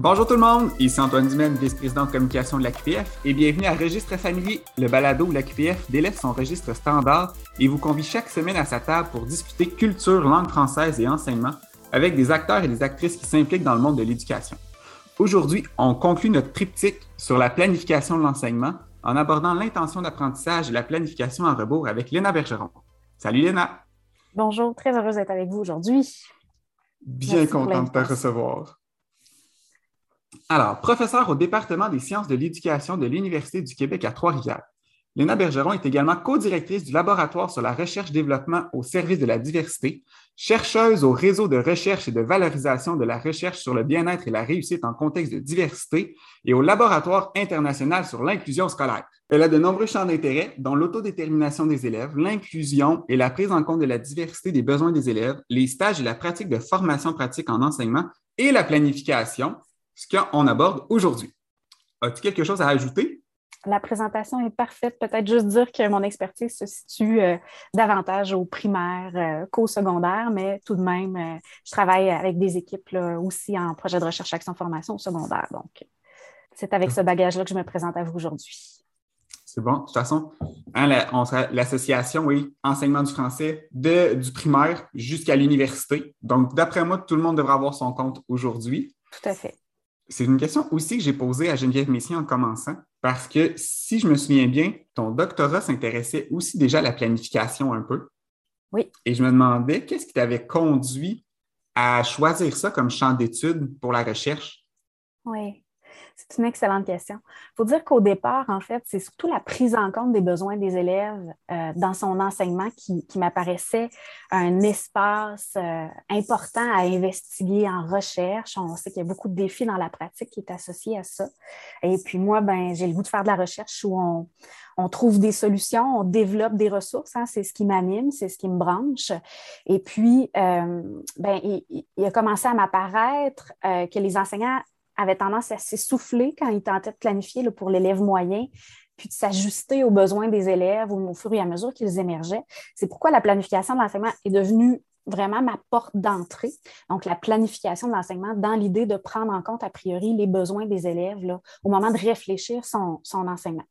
Bonjour tout le monde, ici Antoine Dumaine, vice-président de communication de la QPF, et bienvenue à Registre familier, le balado où la QPF délève son registre standard et vous convie chaque semaine à sa table pour discuter culture, langue française et enseignement avec des acteurs et des actrices qui s'impliquent dans le monde de l'éducation. Aujourd'hui, on conclut notre triptyque sur la planification de l'enseignement en abordant l'intention d'apprentissage et la planification en rebours avec Léna Bergeron. Salut Léna! Bonjour, très heureuse d'être avec vous aujourd'hui. Bien content de te recevoir. Alors, professeur au département des sciences de l'éducation de l'Université du Québec à Trois-Rivières. Léna Bergeron est également co-directrice du laboratoire sur la recherche-développement au service de la diversité, chercheuse au réseau de recherche et de valorisation de la recherche sur le bien-être et la réussite en contexte de diversité et au laboratoire international sur l'inclusion scolaire. Elle a de nombreux champs d'intérêt, dont l'autodétermination des élèves, l'inclusion et la prise en compte de la diversité des besoins des élèves, les stages et la pratique de formation pratique en enseignement et la planification, ce qu'on aborde aujourd'hui. As-tu quelque chose à ajouter? La présentation est parfaite. Peut-être juste dire que mon expertise se situe euh, davantage au primaire euh, qu'au secondaire, mais tout de même, euh, je travaille avec des équipes aussi en projet de recherche, action, formation au secondaire. Donc, c'est avec ce bagage-là que je me présente à vous aujourd'hui. C'est bon. De toute façon, hein, l'association, oui, enseignement du français de, du primaire jusqu'à l'université. Donc, d'après moi, tout le monde devra avoir son compte aujourd'hui. Tout à fait. C'est une question aussi que j'ai posée à Geneviève Messier en commençant, parce que si je me souviens bien, ton doctorat s'intéressait aussi déjà à la planification un peu. Oui. Et je me demandais qu'est-ce qui t'avait conduit à choisir ça comme champ d'étude pour la recherche? Oui. C'est une excellente question. Il faut dire qu'au départ, en fait, c'est surtout la prise en compte des besoins des élèves euh, dans son enseignement qui, m'apparaissait un espace euh, important à investiguer en recherche. On sait qu'il y a beaucoup de défis dans la pratique qui est associé à ça. Et puis moi, ben, j'ai le goût de faire de la recherche où on, trouve des solutions, on développe des ressources. Hein. c'est ce qui m'anime, c'est ce qui me branche. Et puis, euh, ben, il, a commencé à m'apparaître que les enseignants avait tendance à s'essouffler quand il tentait de planifier pour l'élève moyen, puis de s'ajuster aux besoins des élèves au fur et à mesure qu'ils émergeaient. C'est pourquoi la planification de l'enseignement est devenue vraiment ma porte d'entrée. Donc, la planification de l'enseignement dans l'idée de prendre en compte a priori les besoins des élèves au moment de réfléchir son, son enseignement.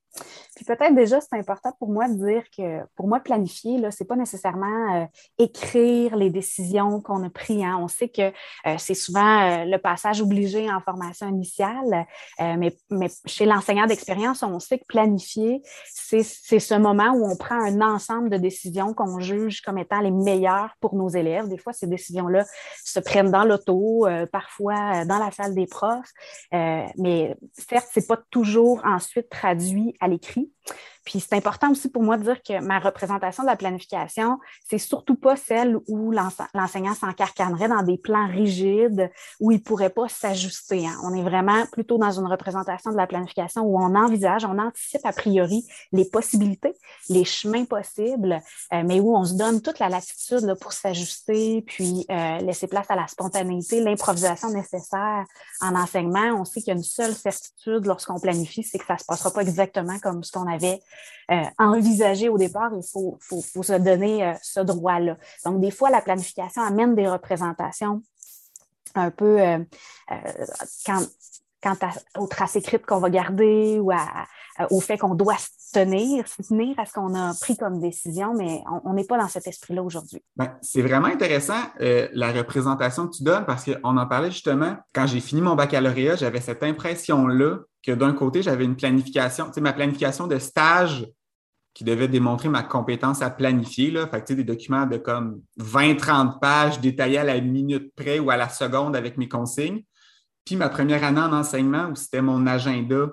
Puis peut-être déjà, c'est important pour moi de dire que pour moi, planifier, ce n'est pas nécessairement euh, écrire les décisions qu'on a prises. Hein. On sait que euh, c'est souvent euh, le passage obligé en formation initiale, mais, mais, chez l'enseignant d'expérience, on sait que planifier, c'est ce moment où on prend un ensemble de décisions qu'on juge comme étant les meilleures pour nos élèves. Des fois, ces décisions-là se prennent dans l'auto, parfois dans la salle des profs, mais certes, ce n'est pas toujours ensuite traduit à l'écrit. Puis c'est important aussi pour moi de dire que ma représentation de la planification, c'est surtout pas celle où l'enseignant s'encarcanerait dans des plans rigides où il pourrait pas s'ajuster. Hein. On est vraiment plutôt dans une représentation de la planification où on envisage, on anticipe a priori les possibilités, les chemins possibles, euh, mais où on se donne toute la latitude pour s'ajuster, puis euh, laisser place à la spontanéité, l'improvisation nécessaire en enseignement. On sait qu'il y a une seule certitude lorsqu'on planifie, c'est que ça se passera pas exactement comme ce qu'on avait euh, envisagé au départ, il faut, se donner euh, ce droit-là. Donc, des fois, la planification amène des représentations un peu euh, quand, quant aux traces écrites qu'on va garder ou au fait qu'on doit se tenir, se tenir à ce qu'on a pris comme décision, mais on n'est pas dans cet esprit-là aujourd'hui. Ben, c'est vraiment intéressant la représentation que tu donnes parce qu'on en parlait justement quand j'ai fini mon baccalauréat, j'avais cette impression-là que d'un côté, j'avais une planification, tu sais, ma planification de stage qui devait démontrer ma compétence à planifier. Là. Fait que, des documents de comme 20-30 pages détaillés à la minute près ou à la seconde avec mes consignes. Puis ma première année en enseignement, où c'était mon agenda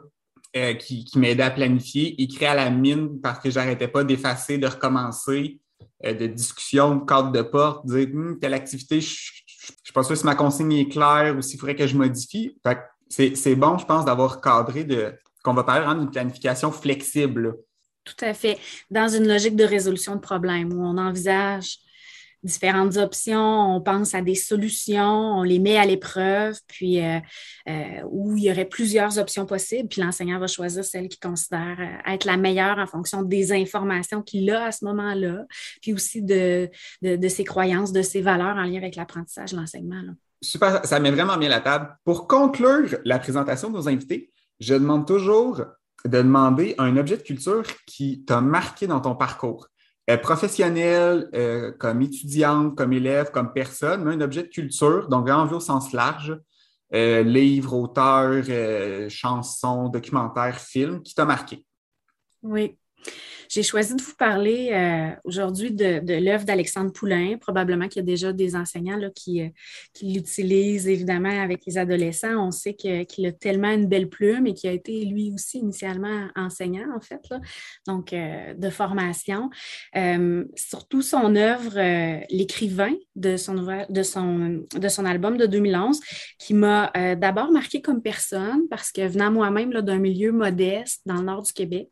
euh, qui, m'aidait à planifier, écrit à la mine parce que j'arrêtais pas d'effacer, de recommencer, euh, de discussion, de cadre de porte, dire hum, telle activité, je ne suis pas sûr si ma consigne est claire ou s'il faudrait que je modifie. Fait c'est bon, je pense, d'avoir cadré de qu'on va parler d'une planification flexible. Tout à fait. Dans une logique de résolution de problèmes où on envisage différentes options, on pense à des solutions, on les met à l'épreuve, puis euh, euh, où il y aurait plusieurs options possibles, puis l'enseignant va choisir celle qu'il considère euh, être la meilleure en fonction des informations qu'il a à ce moment-là, puis aussi de, de, de, ses croyances, de ses valeurs en lien avec l'apprentissage, l'enseignement. Super, ça met vraiment bien la table. Pour conclure la présentation de nos invités, je demande toujours de demander un objet de culture qui t'a marqué dans ton parcours. Euh, professionnel, euh, comme étudiante, comme élève, comme personne, mais un objet de culture, donc vraiment vu au sens large, euh, livre, auteur, chanson, documentaire, film, qui t'a marqué? Oui. J'ai choisi de vous parler euh, aujourd'hui de, l'œuvre d'Alexandre Poulain. Probablement qu'il y a déjà des enseignants euh, qui l'utilisent évidemment avec les adolescents. On sait qu'il a tellement une belle plume et qu'il a été lui aussi initialement enseignant, en fait, donc euh, de formation. surtout son œuvre, L'écrivain de son, de, son, de son album de 2011, qui m'a d'abord marqué comme personne parce que venant moi-même d'un milieu modeste dans le nord du Québec,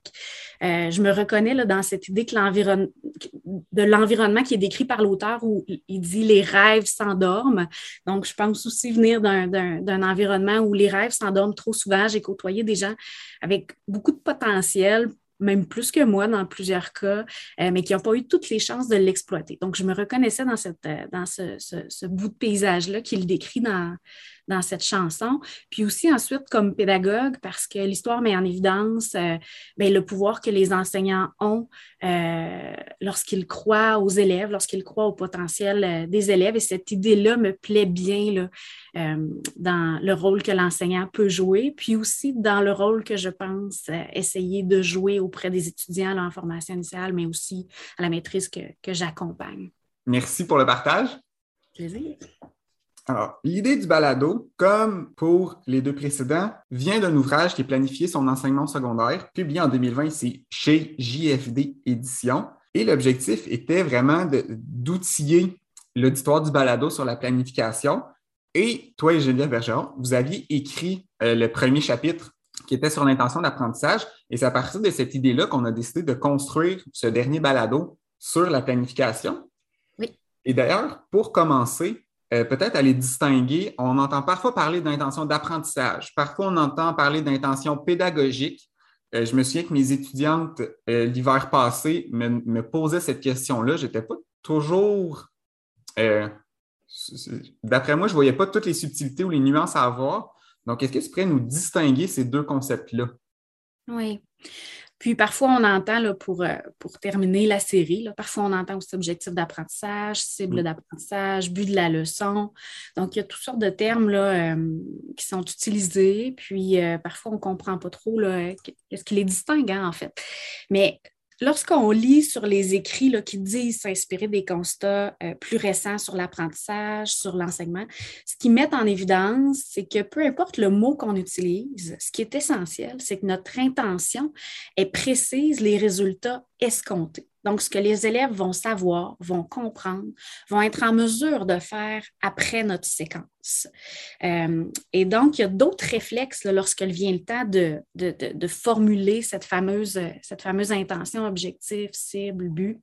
je me reconnais dans cette idée de l'environnement qui est décrit par l'auteur où il dit les rêves s'endorment. Donc, je pense aussi venir d'un environnement où les rêves s'endorment trop souvent. J'ai côtoyé des gens avec beaucoup de potentiel même plus que moi dans plusieurs cas, euh, mais qui n'ont pas eu toutes les chances de l'exploiter. Donc, je me reconnaissais dans, euh, ce, ce bout de paysage-là qu'il décrit dans, dans cette chanson. Puis aussi ensuite comme pédagogue, parce que l'histoire met en évidence euh, ben, le pouvoir que les enseignants ont euh, lorsqu'ils croient aux élèves, lorsqu'ils croient au potentiel euh, des élèves. Et cette idée-là me plaît bien là, dans le rôle que l'enseignant peut jouer, puis aussi dans le rôle que je pense essayer de jouer auprès des étudiants en formation initiale, mais aussi à la maîtrise que, que j'accompagne. Merci pour le partage. Plaisir. Alors, l'idée du balado, comme pour les deux précédents, vient d'un ouvrage qui est planifié son enseignement secondaire, publié en 2020 ici chez JFD Éditions. Et l'objectif était vraiment d'outiller l'auditoire du balado sur la planification. Et toi et Geneviève Bergeron, vous aviez écrit euh, le premier chapitre qui était sur l'intention d'apprentissage. Et c'est à partir de cette idée-là qu'on a décidé de construire ce dernier balado sur la planification. Oui. Et d'ailleurs, pour commencer, euh, peut-être à les distinguer. On entend parfois parler d'intention d'apprentissage, parfois on entend parler d'intention pédagogique. Euh, je me souviens que mes étudiantes, euh, l'hiver passé, me, posaient cette question-là. Je n'étais pas toujours. D'après moi, je ne voyais pas toutes les subtilités ou les nuances à avoir. Donc, est-ce que tu pourrais nous distinguer ces deux concepts-là? Oui. Puis parfois, on entend, là, pour, euh, pour terminer la série, là, parfois on entend aussi objectif d'apprentissage, cible mm. d'apprentissage, but de la leçon. Donc, il y a toutes sortes de termes là, euh, qui sont utilisés. Puis euh, parfois, on ne comprend pas trop qu'est-ce qui les distingue, hein, en fait. Mais Lorsqu'on lit sur les écrits qui disent s'inspirer des constats euh, plus récents sur l'apprentissage, sur l'enseignement, ce qu'ils mettent en évidence, c'est que peu importe le mot qu'on utilise, ce qui est essentiel, c'est que notre intention est précise les résultats escomptés. Donc, ce que les élèves vont savoir, vont comprendre, vont être en mesure de faire après notre séquence. Euh, et donc, il y a d'autres réflexes lorsqu'il vient le temps de, formuler cette fameuse, intention, objectif, cible, but.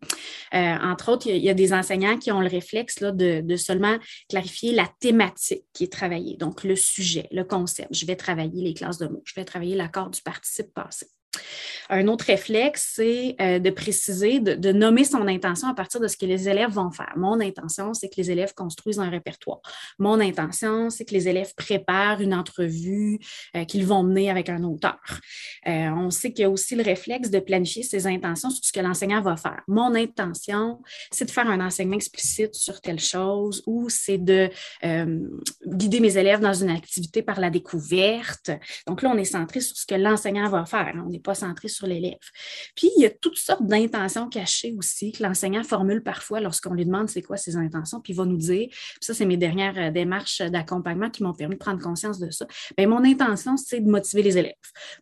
Euh, entre autres, il y, a, des enseignants qui ont le réflexe là, de, seulement clarifier la thématique qui est travaillée, donc le sujet, le concept. Je vais travailler les classes de mots, je vais travailler l'accord du participe passé. Un autre réflexe, c'est euh, de préciser, de, nommer son intention à partir de ce que les élèves vont faire. Mon intention, c'est que les élèves construisent un répertoire. Mon intention, c'est que les élèves préparent une entrevue euh, qu'ils vont mener avec un auteur. Euh, on sait qu'il y a aussi le réflexe de planifier ses intentions sur ce que l'enseignant va faire. Mon intention, c'est de faire un enseignement explicite sur telle chose ou c'est de guider mes élèves dans une activité par la découverte. Donc là, on est centré sur ce que l'enseignant va faire. On pas centré sur l'élève. Puis, il y a toutes sortes d'intentions cachées aussi que l'enseignant formule parfois lorsqu'on lui demande c'est quoi ses intentions, puis il va nous dire, ça, c'est mes dernières euh, démarches d'accompagnement qui m'ont permis de prendre conscience de ça. Bien, mon intention, c'est de motiver les élèves.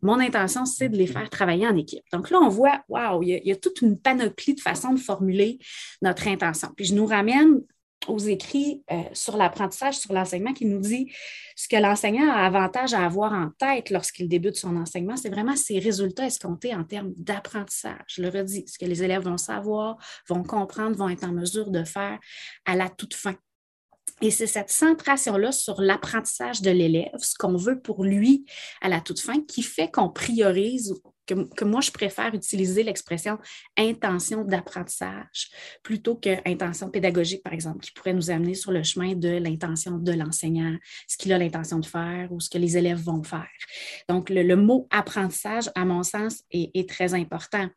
Mon intention, c'est de les faire travailler en équipe. Donc là, on voit, waouh, il, il y a toute une panoplie de façons de formuler notre intention. Puis, je nous ramène aux écrits euh, sur l'apprentissage, sur l'enseignement, qui nous dit ce que l'enseignant a avantage à avoir en tête lorsqu'il débute son enseignement, c'est vraiment ses résultats escomptés en termes d'apprentissage. Je le redis, ce que les élèves vont savoir, vont comprendre, vont être en mesure de faire à la toute fin. Et c'est cette centration-là sur l'apprentissage de l'élève, ce qu'on veut pour lui à la toute fin, qui fait qu'on priorise que, moi, je préfère utiliser l'expression intention d'apprentissage plutôt que intention pédagogique, par exemple, qui pourrait nous amener sur le chemin de l'intention de l'enseignant, ce qu'il a l'intention de faire ou ce que les élèves vont faire. Donc, le, mot apprentissage, à mon sens, est, très important.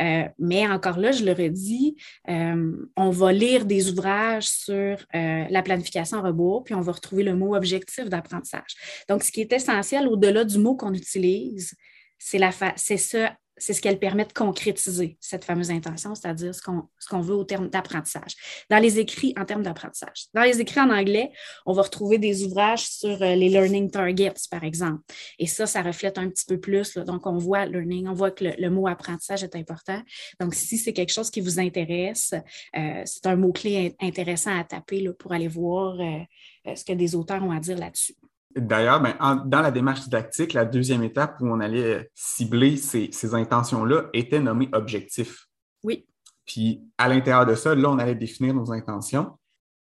Euh, mais encore là, je le redis, euh, on va lire des ouvrages sur euh, la planification en rebours, puis on va retrouver le mot objectif d'apprentissage. Donc, ce qui est essentiel au-delà du mot qu'on utilise, c'est ce, c'est ce qu'elle permet de concrétiser, cette fameuse intention, c'est-à-dire ce qu'on, ce qu'on veut au terme d'apprentissage. Dans les écrits en termes d'apprentissage. Dans les écrits en anglais, on va retrouver des ouvrages sur euh, les learning targets, par exemple. Et ça, ça reflète un petit peu plus. Donc, on voit learning, on voit que le, mot apprentissage est important. Donc, si c'est quelque chose qui vous intéresse, euh, c'est un mot-clé intéressant à taper là, pour aller voir euh, ce que des auteurs ont à dire là-dessus. D'ailleurs, ben, dans la démarche didactique, la deuxième étape où on allait cibler ces, intentions-là était nommée objectif. Oui. Puis à l'intérieur de ça, là, on allait définir nos intentions.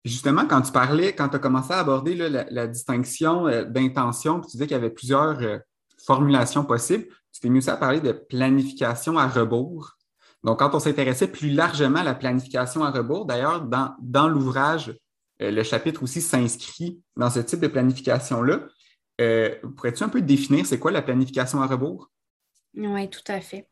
Justement, quand tu parlais, quand tu as commencé à aborder la, distinction euh, d'intention, tu disais qu'il y avait plusieurs euh, formulations possibles, tu t'es mis aussi à parler de planification à rebours. Donc, quand on s'intéressait plus largement à la planification à rebours, d'ailleurs, dans, dans l'ouvrage euh, le chapitre aussi s'inscrit dans ce type de planification-là. Euh, pourrais-tu un peu définir c'est quoi la planification à rebours? Oui, tout à fait.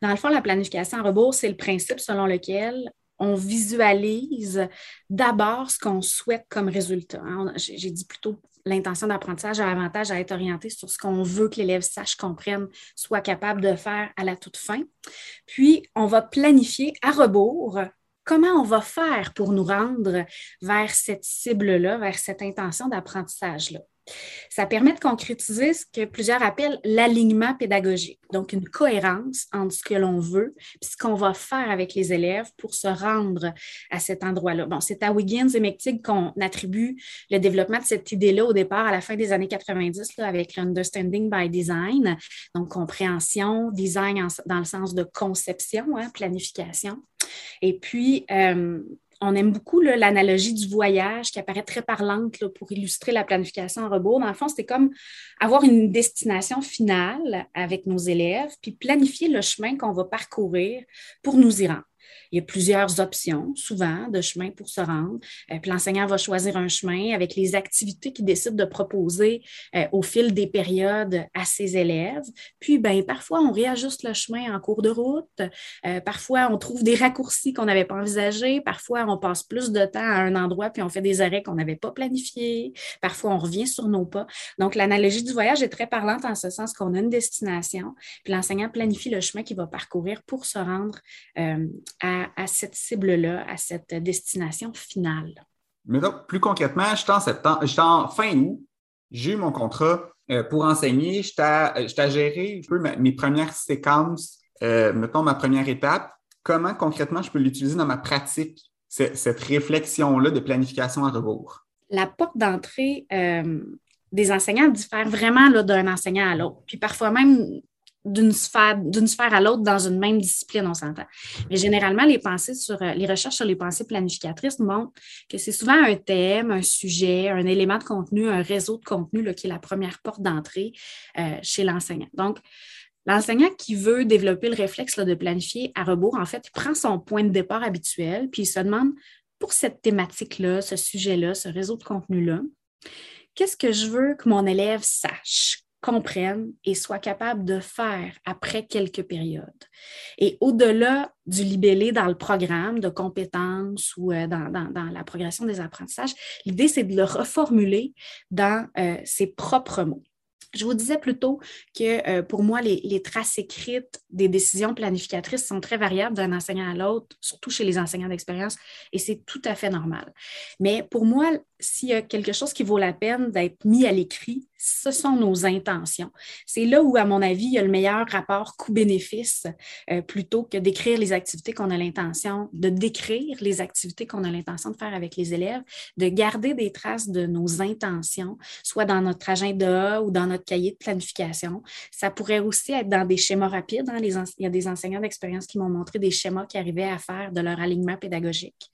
Dans le fond, la planification à rebours, c'est le principe selon lequel on visualise d'abord ce qu'on souhaite comme résultat. Hein. J'ai dit plutôt l'intention d'apprentissage a l'avantage à être orienté sur ce qu'on veut que l'élève sache, comprenne, soit capable de faire à la toute fin. Puis, on va planifier à rebours comment on va faire pour nous rendre vers cette cible-là, vers cette intention d'apprentissage-là? Ça permet de concrétiser ce que plusieurs appellent l'alignement pédagogique, donc une cohérence entre ce que l'on veut et ce qu'on va faire avec les élèves pour se rendre à cet endroit-là. C'est à Wiggins et McTighe qu'on attribue le développement de cette idée-là au départ, à la fin des années 90, avec l'Understanding by Design, donc compréhension, design dans le sens de conception, hein, planification. Et puis, euh, on aime beaucoup l'analogie du voyage qui apparaît très parlante pour illustrer la planification en rebours. Dans le fond, c'était comme avoir une destination finale avec nos élèves, puis planifier le chemin qu'on va parcourir pour nous y rendre. Il y a plusieurs options, souvent, de chemin pour se rendre. Euh, puis l'enseignant va choisir un chemin avec les activités qu'il décide de proposer euh, au fil des périodes à ses élèves. Puis, ben, parfois, on réajuste le chemin en cours de route. Euh, parfois, on trouve des raccourcis qu'on n'avait pas envisagés. Parfois, on passe plus de temps à un endroit puis on fait des arrêts qu'on n'avait pas planifiés. Parfois, on revient sur nos pas. Donc, l'analogie du voyage est très parlante en ce sens qu'on a une destination, puis l'enseignant planifie le chemin qu'il va parcourir pour se rendre à, cette cible-là, à cette destination finale. Mais donc, plus concrètement, je suis en, fin août, j'ai eu mon contrat euh, pour enseigner, je t'ai géré un peu mes premières séquences, euh, mettons ma première étape. Comment concrètement je peux l'utiliser dans ma pratique, cette réflexion-là de planification à rebours? La porte d'entrée euh, des enseignants diffère vraiment d'un enseignant à l'autre. Puis parfois même, d'une sphère, à l'autre dans une même discipline, on s'entend. Mais généralement, les pensées sur euh, les recherches sur les pensées planificatrices montrent que c'est souvent un thème, un sujet, un élément de contenu, un réseau de contenu là, qui est la première porte d'entrée euh, chez l'enseignant. Donc, L'enseignant qui veut développer le réflexe de planifier à rebours, en fait, il prend son point de départ habituel, puis il se demande pour cette thématique-là, ce sujet-là, ce réseau de contenu-là, qu'est-ce que je veux que mon élève sache? Comprennent et soient capables de faire après quelques périodes. Et au-delà du libellé dans le programme de compétences ou euh, dans, la progression des apprentissages, l'idée, c'est de le reformuler dans euh, ses propres mots. Je vous disais plutôt que euh, pour moi, les, traces écrites des décisions planificatrices sont très variables d'un enseignant à l'autre, surtout chez les enseignants d'expérience, et c'est tout à fait normal. Mais pour moi, s'il y a quelque chose qui vaut la peine d'être mis à l'écrit, ce sont nos intentions. C'est là où, à mon avis, il y a le meilleur rapport coût-bénéfice euh, plutôt que d'écrire les activités qu'on a l'intention, de décrire les activités qu'on a l'intention de faire avec les élèves, de garder des traces de nos intentions, soit dans notre agenda ou dans notre cahier de planification. Ça pourrait aussi être dans des schémas rapides. Hein. il y a des enseignants d'expérience qui m'ont montré des schémas qui arrivaient à faire de leur alignement pédagogique.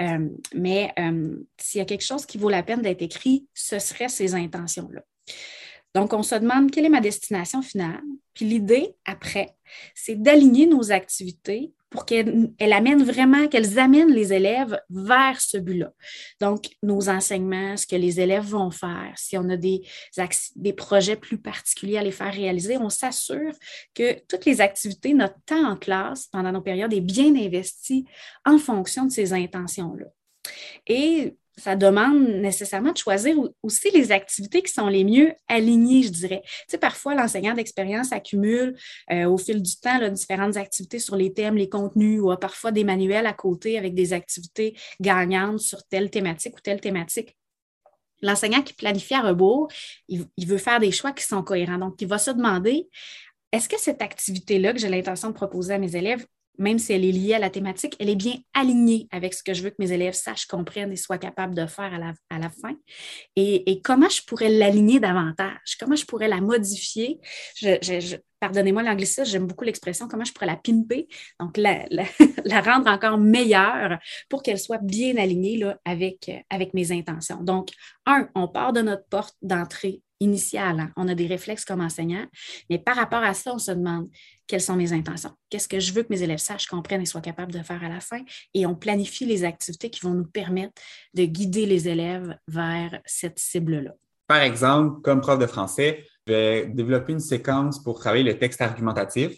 Euh, mais euh, s'il y a quelque chose qui vaut la peine d'être écrit, ce serait ces intentions-là. Donc, on se demande quelle est ma destination finale. Puis l'idée, après, c'est d'aligner nos activités pour qu'elles amènent vraiment, qu'elles amènent les élèves vers ce but-là. Donc, nos enseignements, ce que les élèves vont faire, si on a des, des projets plus particuliers à les faire réaliser, on s'assure que toutes les activités, notre temps en classe pendant nos périodes est bien investi en fonction de ces intentions-là. Et ça demande nécessairement de choisir aussi les activités qui sont les mieux alignées, je dirais. Tu parfois, l'enseignant d'expérience accumule euh, au fil du temps différentes activités sur les thèmes, les contenus, ou a parfois des manuels à côté avec des activités gagnantes sur telle thématique ou telle thématique. L'enseignant qui planifie à rebours, il, il veut faire des choix qui sont cohérents. Donc, il va se demander, est-ce que cette activité-là que j'ai l'intention de proposer à mes élèves même si elle est liée à la thématique, elle est bien alignée avec ce que je veux que mes élèves sachent, comprennent et soient capables de faire à la, fin. Et, comment je pourrais l'aligner davantage? Comment je pourrais la modifier? pardonnez-moi l'anglicisme, j'aime beaucoup l'expression, comment je pourrais la pimper, donc la, rendre encore meilleure pour qu'elle soit bien alignée avec, avec mes intentions. Donc, un, on part de notre porte d'entrée initiale. Hein. On a des réflexes comme enseignant, mais par rapport à ça, on se demande quelles sont mes intentions, qu'est-ce que je veux que mes élèves sachent, comprennent et soient capables de faire à la fin, et on planifie les activités qui vont nous permettre de guider les élèves vers cette cible-là. Par exemple, comme prof de français, je vais développer une séquence pour travailler le texte argumentatif.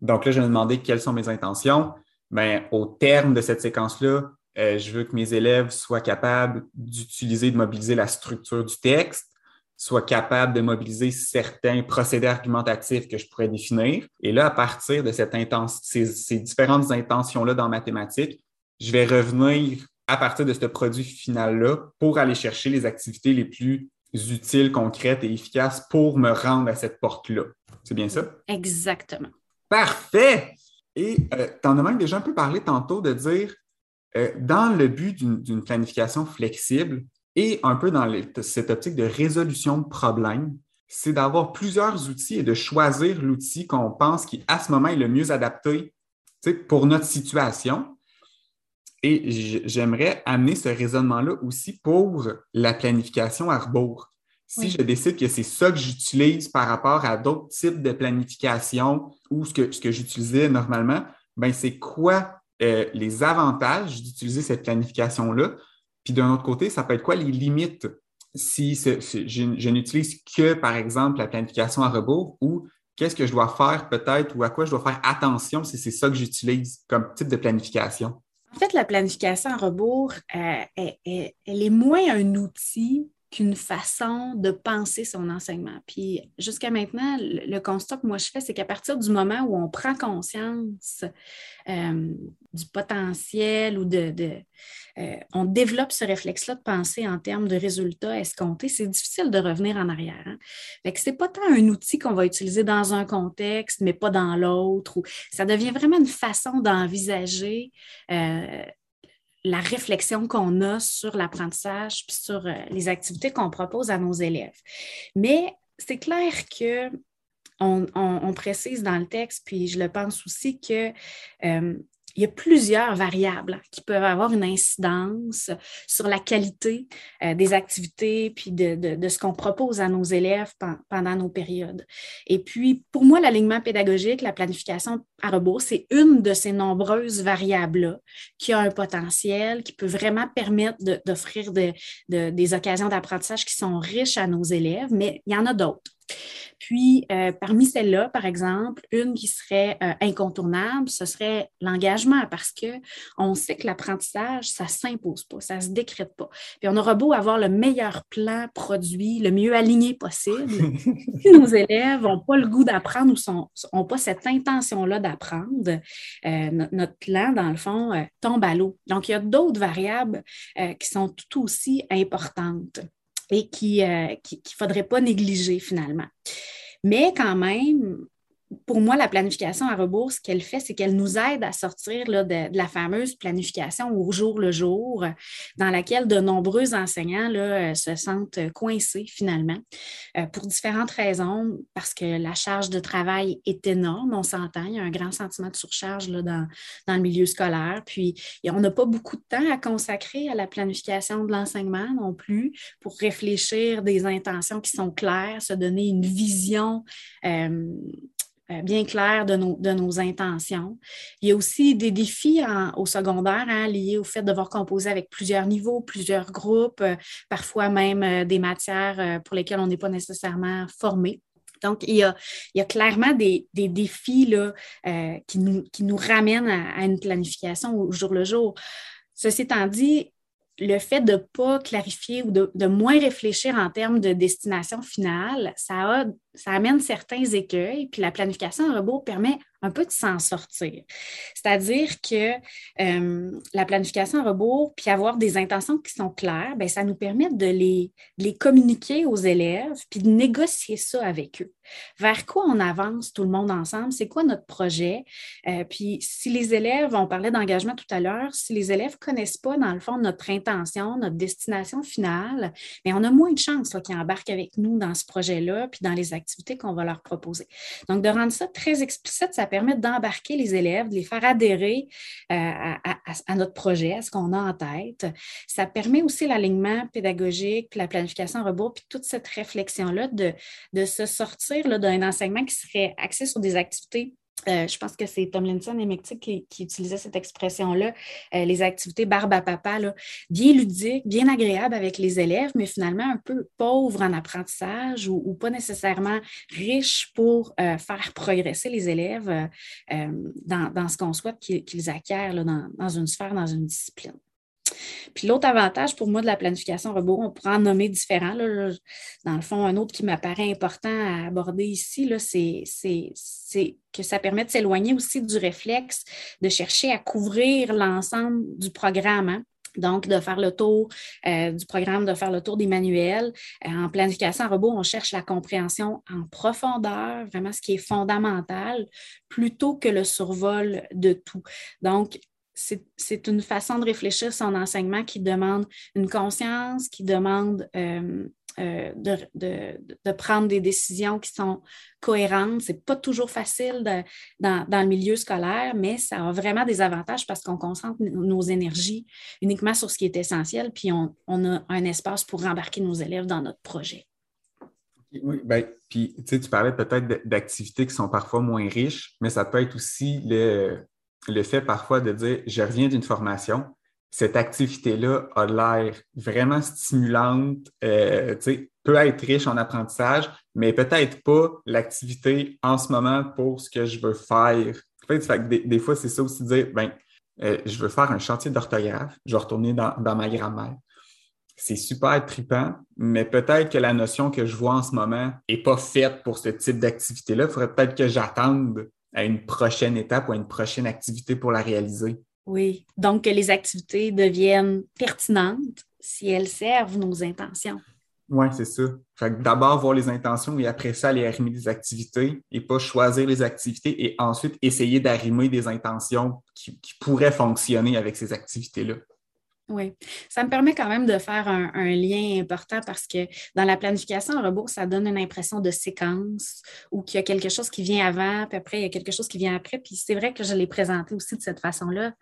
Donc là, je vais me demander quelles sont mes intentions. Bien, au terme de cette séquence-là, euh, je veux que mes élèves soient capables d'utiliser, de mobiliser la structure du texte, soit capable de mobiliser certains procédés argumentatifs que je pourrais définir. Et là, à partir de cette ces, ces différentes intentions-là dans mathématiques, je vais revenir à partir de ce produit final-là pour aller chercher les activités les plus utiles, concrètes et efficaces pour me rendre à cette porte-là. C'est bien ça? Exactement. Parfait! Et euh, tu en as même déjà un peu parlé tantôt de dire, euh, dans le but d'une planification flexible, et un peu dans cette optique de résolution de problèmes, c'est d'avoir plusieurs outils et de choisir l'outil qu'on pense qui, à ce moment, est le mieux adapté pour notre situation. Et j'aimerais amener ce raisonnement-là aussi pour la planification à rebours. Si je décide que c'est ça que j'utilise par rapport à d'autres types de planification ou ce que, ce que j'utilisais normalement, ben c'est quoi euh, les avantages d'utiliser cette planification-là? Puis d'un autre côté, ça peut être quoi les limites si je, n'utilise que, par exemple, la planification à rebours ou qu'est-ce que je dois faire peut-être ou à quoi je dois faire attention si c'est ça que j'utilise comme type de planification? En fait, la planification à rebours, euh, elle, est moins un outil qu'une façon de penser son enseignement. Puis jusqu'à maintenant, le, constat que moi je fais, c'est qu'à partir du moment où on prend conscience euh, du potentiel ou de, euh, on développe ce réflexe-là de penser en termes de résultats escomptés, c'est difficile de revenir en arrière. Hein? Fait pas tant un outil qu'on va utiliser dans un contexte, mais pas dans l'autre. Ça devient vraiment une façon d'envisager euh, la réflexion qu'on a sur l'apprentissage puis sur euh, les activités qu'on propose à nos élèves. Mais c'est clair que on, précise dans le texte, puis je le pense aussi que euh, il y a plusieurs variables qui peuvent avoir une incidence sur la qualité euh, des activités puis de, ce qu'on propose à nos élèves pendant nos périodes. Et puis, pour moi, l'alignement pédagogique, la planification à rebours, c'est une de ces nombreuses variables-là qui a un potentiel, qui peut vraiment permettre d'offrir des occasions d'apprentissage qui sont riches à nos élèves, mais il y en a d'autres. Puis, euh, parmi celles-là, par exemple, une qui serait euh, incontournable, ce serait l'engagement parce qu'on sait que l'apprentissage, ça ne s'impose pas, ça ne se décrète pas. Puis, on aura beau avoir le meilleur plan produit, le mieux aligné possible, si nos élèves n'ont pas le goût d'apprendre ou n'ont pas cette intention-là d'apprendre, euh, notre plan, dans le fond, tombe à l'eau. Donc, il y a d'autres variables qui sont tout aussi importantes et qu'il ne faudrait pas négliger finalement. Mais quand même, pour moi, la planification à rebours, ce qu'elle fait, c'est qu'elle nous aide à sortir de, la fameuse planification au jour le jour, dans laquelle de nombreux enseignants euh, se sentent coincés finalement, euh, pour différentes raisons, parce que la charge de travail est énorme, on s'entend, il y a un grand sentiment de surcharge dans, le milieu scolaire, puis on n'a pas beaucoup de temps à consacrer à la planification de l'enseignement non plus, pour réfléchir des intentions qui sont claires, se donner une vision. Euh, bien clair de nos, de nos, intentions. Il y a aussi des défis au secondaire hein, liés au fait de devoir composer avec plusieurs niveaux, plusieurs groupes, euh, parfois même euh, des matières pour lesquelles on n'est pas nécessairement formé. Donc, il y a, il y a clairement des, des défis là, qui, nous, qui nous ramènent à, une planification au jour le jour. Ceci étant dit, le fait de ne pas clarifier ou de, moins réfléchir en termes de destination finale, ça, a, ça amène certains écueils, puis la planification en rebours permet un peu de s'en sortir. C'est-à-dire que euh, la planification en rebours, puis avoir des intentions qui sont claires, bien, ça nous permet de les, les communiquer aux élèves, puis de négocier ça avec eux. Vers quoi on avance tout le monde ensemble? C'est quoi notre projet? Euh, puis si les élèves, on parlait d'engagement tout à l'heure, si les élèves ne connaissent pas, dans le fond, notre intention, notre destination finale, mais on a moins de chances qu'ils embarquent avec nous dans ce projet-là, puis dans les activités qu'on va leur proposer. Donc, de rendre ça très explicite, ça permet d'embarquer les élèves, de les faire adhérer euh, à, notre projet, à ce qu'on a en tête. Ça permet aussi l'alignement pédagogique, la planification en rebours, puis toute cette réflexion-là de, de se sortir d'un enseignement qui serait axé sur des activités euh, je pense que c'est Tomlinson et Mectic qui, qui utilisaient cette expression-là, euh, les activités barbe à papa, bien ludiques, bien agréables avec les élèves, mais finalement un peu pauvres en apprentissage ou, pas nécessairement riches pour euh, faire progresser les élèves dans, ce qu'on souhaite qu'ils acquièrent dans, dans, une sphère, dans une discipline. Puis l'autre avantage pour moi de la planification robot, on pourrait en nommer différents. Dans le fond, un autre qui m'apparaît important à aborder ici, c'est que ça permet de s'éloigner aussi du réflexe de chercher à couvrir l'ensemble du programme. Hein. Donc, de faire le tour euh, du programme, de faire le tour des manuels. Euh, en planification en robot, on cherche la compréhension en profondeur, vraiment ce qui est fondamental, plutôt que le survol de tout. Donc, c'est une façon de réfléchir son enseignement qui demande une conscience, qui demande euh, euh, de, prendre des décisions qui sont cohérentes. Ce n'est pas toujours facile dans, le milieu scolaire, mais ça a vraiment des avantages parce qu'on concentre nos énergies uniquement sur ce qui est essentiel, puis on, a un espace pour embarquer nos élèves dans notre projet. Oui, ben, puis tu parlais peut-être d'activités qui sont parfois moins riches, mais ça peut être aussi le, le fait parfois de dire je reviens d'une formation, cette activité-là a l'air vraiment stimulante, euh, peut être riche en apprentissage, mais peut-être pas l'activité en ce moment pour ce que je veux faire. des, fois, c'est ça aussi de dire, ben, euh, je veux faire un chantier d'orthographe, je vais retourner dans, dans ma grammaire. C'est super trippant, mais peut-être que la notion que je vois en ce moment n'est pas faite pour ce type d'activité-là. Il faudrait peut-être que j'attende à une prochaine étape ou à une prochaine activité pour la réaliser. Oui, donc que les activités deviennent pertinentes si elles servent nos intentions. Oui, c'est ça. d'abord voir les intentions et après ça, aller arrimer des activités et pas choisir les activités et ensuite essayer d'arrimer des intentions qui pourraient fonctionner avec ces activités-là. Oui, ça me permet quand même de faire un, lien important parce que dans la planification en rebours, ça donne une impression de séquence ou qu'il y a quelque chose qui vient avant, puis après, il y a quelque chose qui vient après. Puis c'est vrai que je l'ai présenté aussi de cette façon-là.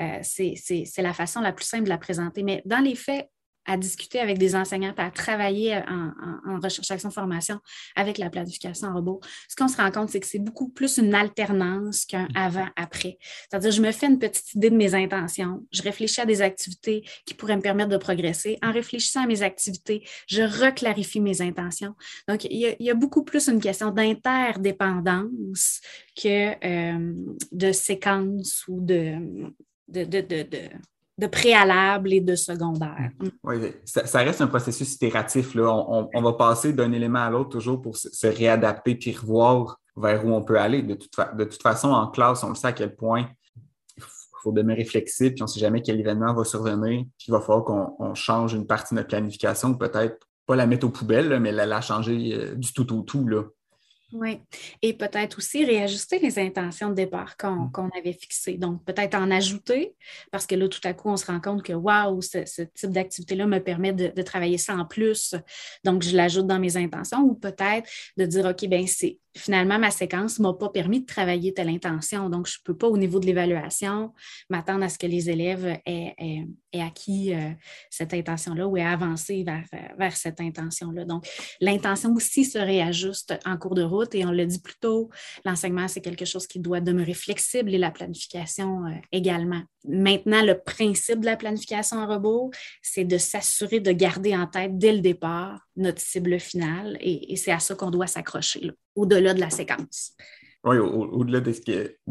Euh, c'est la façon la plus simple de la présenter. Mais dans les faits, à discuter avec des enseignants, à travailler en, recherche, action, formation avec la planification en robot, ce qu'on se rend compte, c'est que c'est beaucoup plus une alternance qu'un mm. avant-après. C'est-à-dire, je me fais une petite idée de mes intentions, je réfléchis à des activités qui pourraient me permettre de progresser. En réfléchissant à mes activités, je reclarifie mes intentions. Donc, il y a, beaucoup plus une question d'interdépendance que euh, de séquence ou de, de, de, de de préalable et de secondaire. Mm. Oui, ça, reste un processus itératif. Là. On, va passer d'un élément à l'autre toujours pour se, réadapter puis revoir vers où on peut aller. De toute, façon, en classe, on le sait à quel point il faut demeurer flexible, puis on ne sait jamais quel événement va survenir, puis il va falloir qu'on change une partie de notre planification, peut-être pas la mettre aux poubelles, mais la, la changer euh, du tout au tout. Là. Oui. Et peut-être aussi réajuster les intentions de départ qu'on mm. avait fixées. Donc, peut-être en ajouter, parce que là, tout à coup, on se rend compte que, waouh, ce, type d'activité-là me permet de, travailler ça en plus. Donc, je l'ajoute dans mes intentions. Ou peut-être de dire, OK, bien, c'est finalement, ma séquence ne m'a pas permis de travailler telle intention. Donc, je ne peux pas, au niveau de l'évaluation, m'attendre à ce que les élèves aient, acquis euh, cette intention-là ou aient avancé vers, vers cette intention-là. Donc, l'intention aussi se réajuste en cours de route et on le dit plus tôt, l'enseignement, c'est quelque chose qui doit demeurer flexible et la planification euh, également. Maintenant, le principe de la planification en rebours, c'est de s'assurer de garder en tête dès le départ notre cible finale et, c'est à ça qu'on doit s'accrocher, au-delà de la séquence. Oui, au-delà de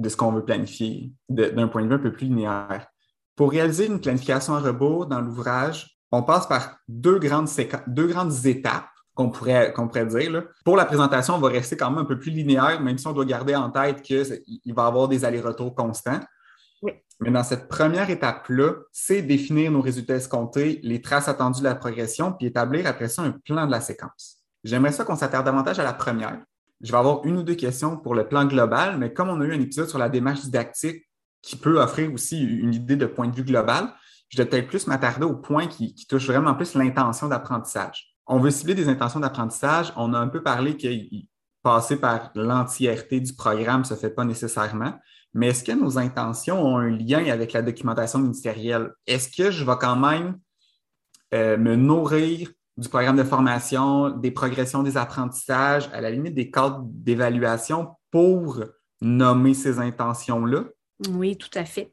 ce qu'on veut planifier d'un point de vue un peu plus linéaire. Pour réaliser une planification en rebours dans l'ouvrage, on passe par deux grandes, deux grandes étapes qu'on pourrait, qu'on pourrait dire. Pour la présentation, on va rester quand même un peu plus linéaire, même si on doit garder en tête qu'il va y avoir des allers-retours constants. Mais dans cette première étape-là, c'est définir nos résultats escomptés, les traces attendues de la progression, puis établir après ça un plan de la séquence. J'aimerais ça qu'on s'attarde davantage à la première. Je vais avoir une ou deux questions pour le plan global, mais comme on a eu un épisode sur la démarche didactique qui peut offrir aussi une idée de point de vue global, je vais peut-être plus m'attarder au point qui, touche vraiment plus l'intention d'apprentissage. On veut cibler des intentions d'apprentissage. On a un peu parlé que passer par l'entièreté du programme ne se fait pas nécessairement. Mais est-ce que nos intentions ont un lien avec la documentation ministérielle? Est-ce que je vais quand même euh, me nourrir du programme de formation, des progressions des apprentissages, à la limite des cadres d'évaluation pour nommer ces intentions-là? Oui, tout à fait.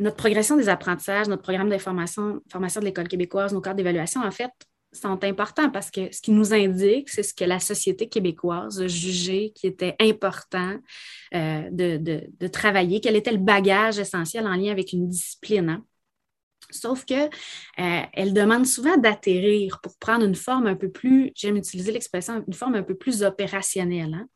Notre progression des apprentissages, notre programme de formation, formation de l'École québécoise, nos cadres d'évaluation, en fait, sont importants parce que ce qui nous indique, c'est ce que la société québécoise a jugé qui était important euh, de, travailler, quel était le bagage essentiel en lien avec une discipline. Hein. Sauf qu'elle euh, demande souvent d'atterrir pour prendre une forme un peu plus, j'aime utiliser l'expression, une forme un peu plus opérationnelle. Hein.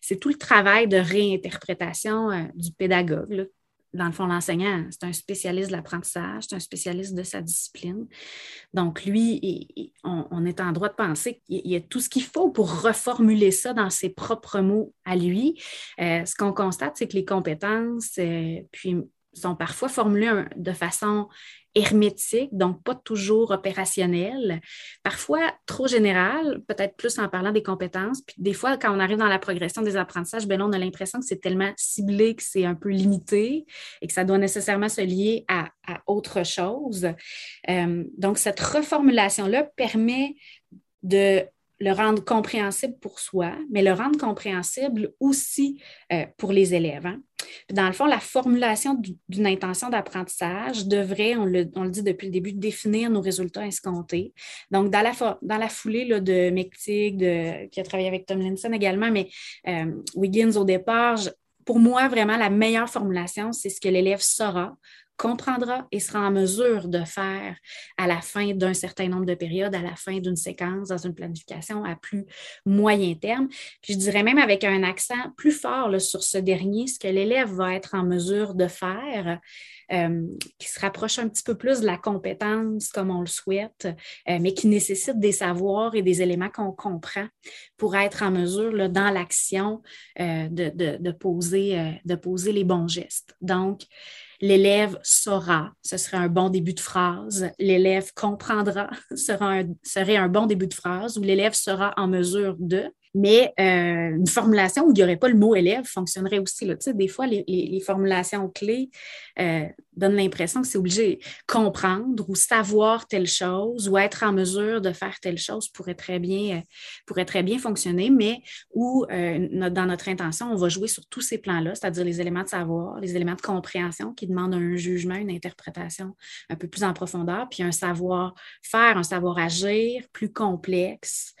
C'est tout le travail de réinterprétation euh, du pédagogue, dans le fond, l'enseignant, c'est un spécialiste de l'apprentissage, c'est un spécialiste de sa discipline. Donc, lui, on, est en droit de penser qu'il y a tout ce qu'il faut pour reformuler ça dans ses propres mots à lui. Euh, ce qu'on constate, c'est que les compétences, puis sont parfois formulées de façon hermétique, donc pas toujours opérationnel, parfois trop général, peut-être plus en parlant des compétences. Puis des fois, quand on arrive dans la progression des apprentissages, ben on a l'impression que c'est tellement ciblé que c'est un peu limité et que ça doit nécessairement se lier à, autre chose. Euh, donc, cette reformulation-là permet de le rendre compréhensible pour soi, mais le rendre compréhensible aussi euh, pour les élèves. Hein. Dans le fond, la formulation d'une intention d'apprentissage devrait, on le, dit depuis le début, définir nos résultats escomptés. Donc, dans la, foulée de de, qui a travaillé avec Tomlinson également, mais euh, Wiggins au départ, pour moi, vraiment, la meilleure formulation, c'est ce que l'élève saura comprendra et sera en mesure de faire à la fin d'un certain nombre de périodes, à la fin d'une séquence, dans une planification à plus moyen terme. Puis je dirais même avec un accent plus fort sur ce dernier, ce que l'élève va être en mesure de faire, euh, qui se rapproche un petit peu plus de la compétence comme on le souhaite, euh, mais qui nécessite des savoirs et des éléments qu'on comprend pour être en mesure, dans l'action, euh, de, de, de, poser, de poser les bons gestes. Donc, L'élève saura, ce serait un bon début de phrase. L'élève comprendra, sera serait un bon début de phrase, ou l'élève sera en mesure de. Mais euh, une formulation où il n'y aurait pas le mot élève fonctionnerait aussi. Là. Tu sais, des fois, les, formulations clés euh, donnent l'impression que c'est obligé de comprendre ou savoir telle chose ou être en mesure de faire telle chose pourrait très bien, euh, pourrait très bien fonctionner, mais où dans notre intention, on va jouer sur tous ces plans-là, c'est-à-dire les éléments de savoir, les éléments de compréhension qui demandent un jugement, une interprétation un peu plus en profondeur, puis un savoir-faire, un savoir-agir plus complexe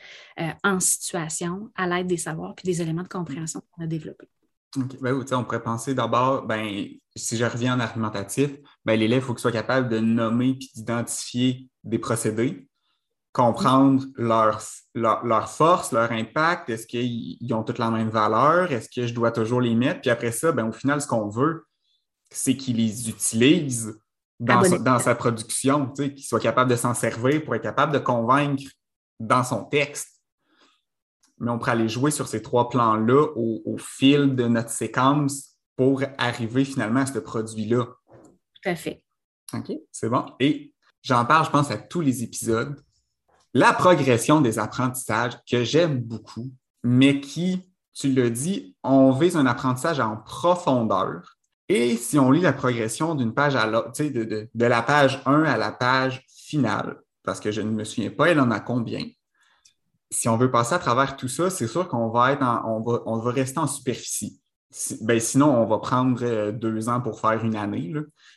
en situation à l'aide des savoirs puis des éléments de compréhension qu'on a développés. Ben on pourrait penser d'abord, ben, si je reviens en argumentatif, ben, l'élève, il faut qu'il soit capable de nommer puis d'identifier des procédés, comprendre leur, leur, force, leur impact, est-ce qu'ils ont toutes la même valeur, est-ce que je dois toujours les mettre, puis après ça, ben, au final, ce qu'on veut, c'est qu'il les utilise dans, sa, dans sa production, qu'il soit capable de s'en servir pour être capable de convaincre dans son texte mais on pourrait aller jouer sur ces trois plans-là au, fil de notre séquence pour arriver finalement à ce produit-là. Tout à fait. OK, c'est bon. Et j'en parle, je pense, à tous les épisodes. La progression des apprentissages que j'aime beaucoup, mais qui, tu le dis, on vise un apprentissage en profondeur. Et si on lit la progression d'une page à l'autre, de, de, la page 1 à la page finale, parce que je ne me souviens pas, elle en a combien? Si on veut passer à travers tout ça, c'est sûr qu'on va être on, va, on va rester en superficie. Ben, sinon, on va prendre euh, deux ans pour faire une année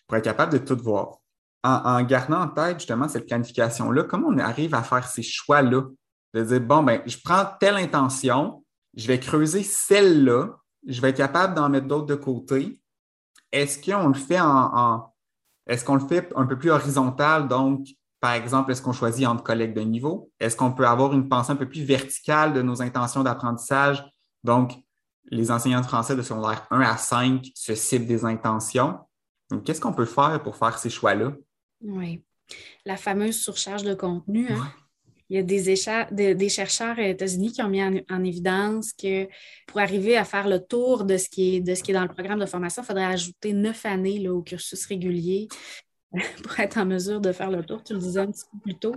pour être capable de tout voir. En, gardant en tête justement cette planification-là, comment on arrive à faire ces choix-là? De dire, bon, ben, je prends telle intention, je vais creuser celle-là, je vais être capable d'en mettre d'autres de côté. Est-ce qu'on le fait en, est-ce qu'on le fait un peu plus horizontal, donc par exemple, est-ce qu'on choisit entre collègues de niveau? Est-ce qu'on peut avoir une pensée un peu plus verticale de nos intentions d'apprentissage? Donc, les enseignants de français de secondaire 1 à 5 se ciblent des intentions. Donc, qu'est-ce qu'on peut faire pour faire ces choix-là? Oui. La fameuse surcharge de contenu. Hein? Il y a des, des, chercheurs aux États-Unis qui ont mis en, évidence que pour arriver à faire le tour de ce qui est, de ce qui est dans le programme de formation, il faudrait ajouter neuf années là, au cursus régulier pour être en mesure de faire le tour. Tu le disais un petit peu plus tôt.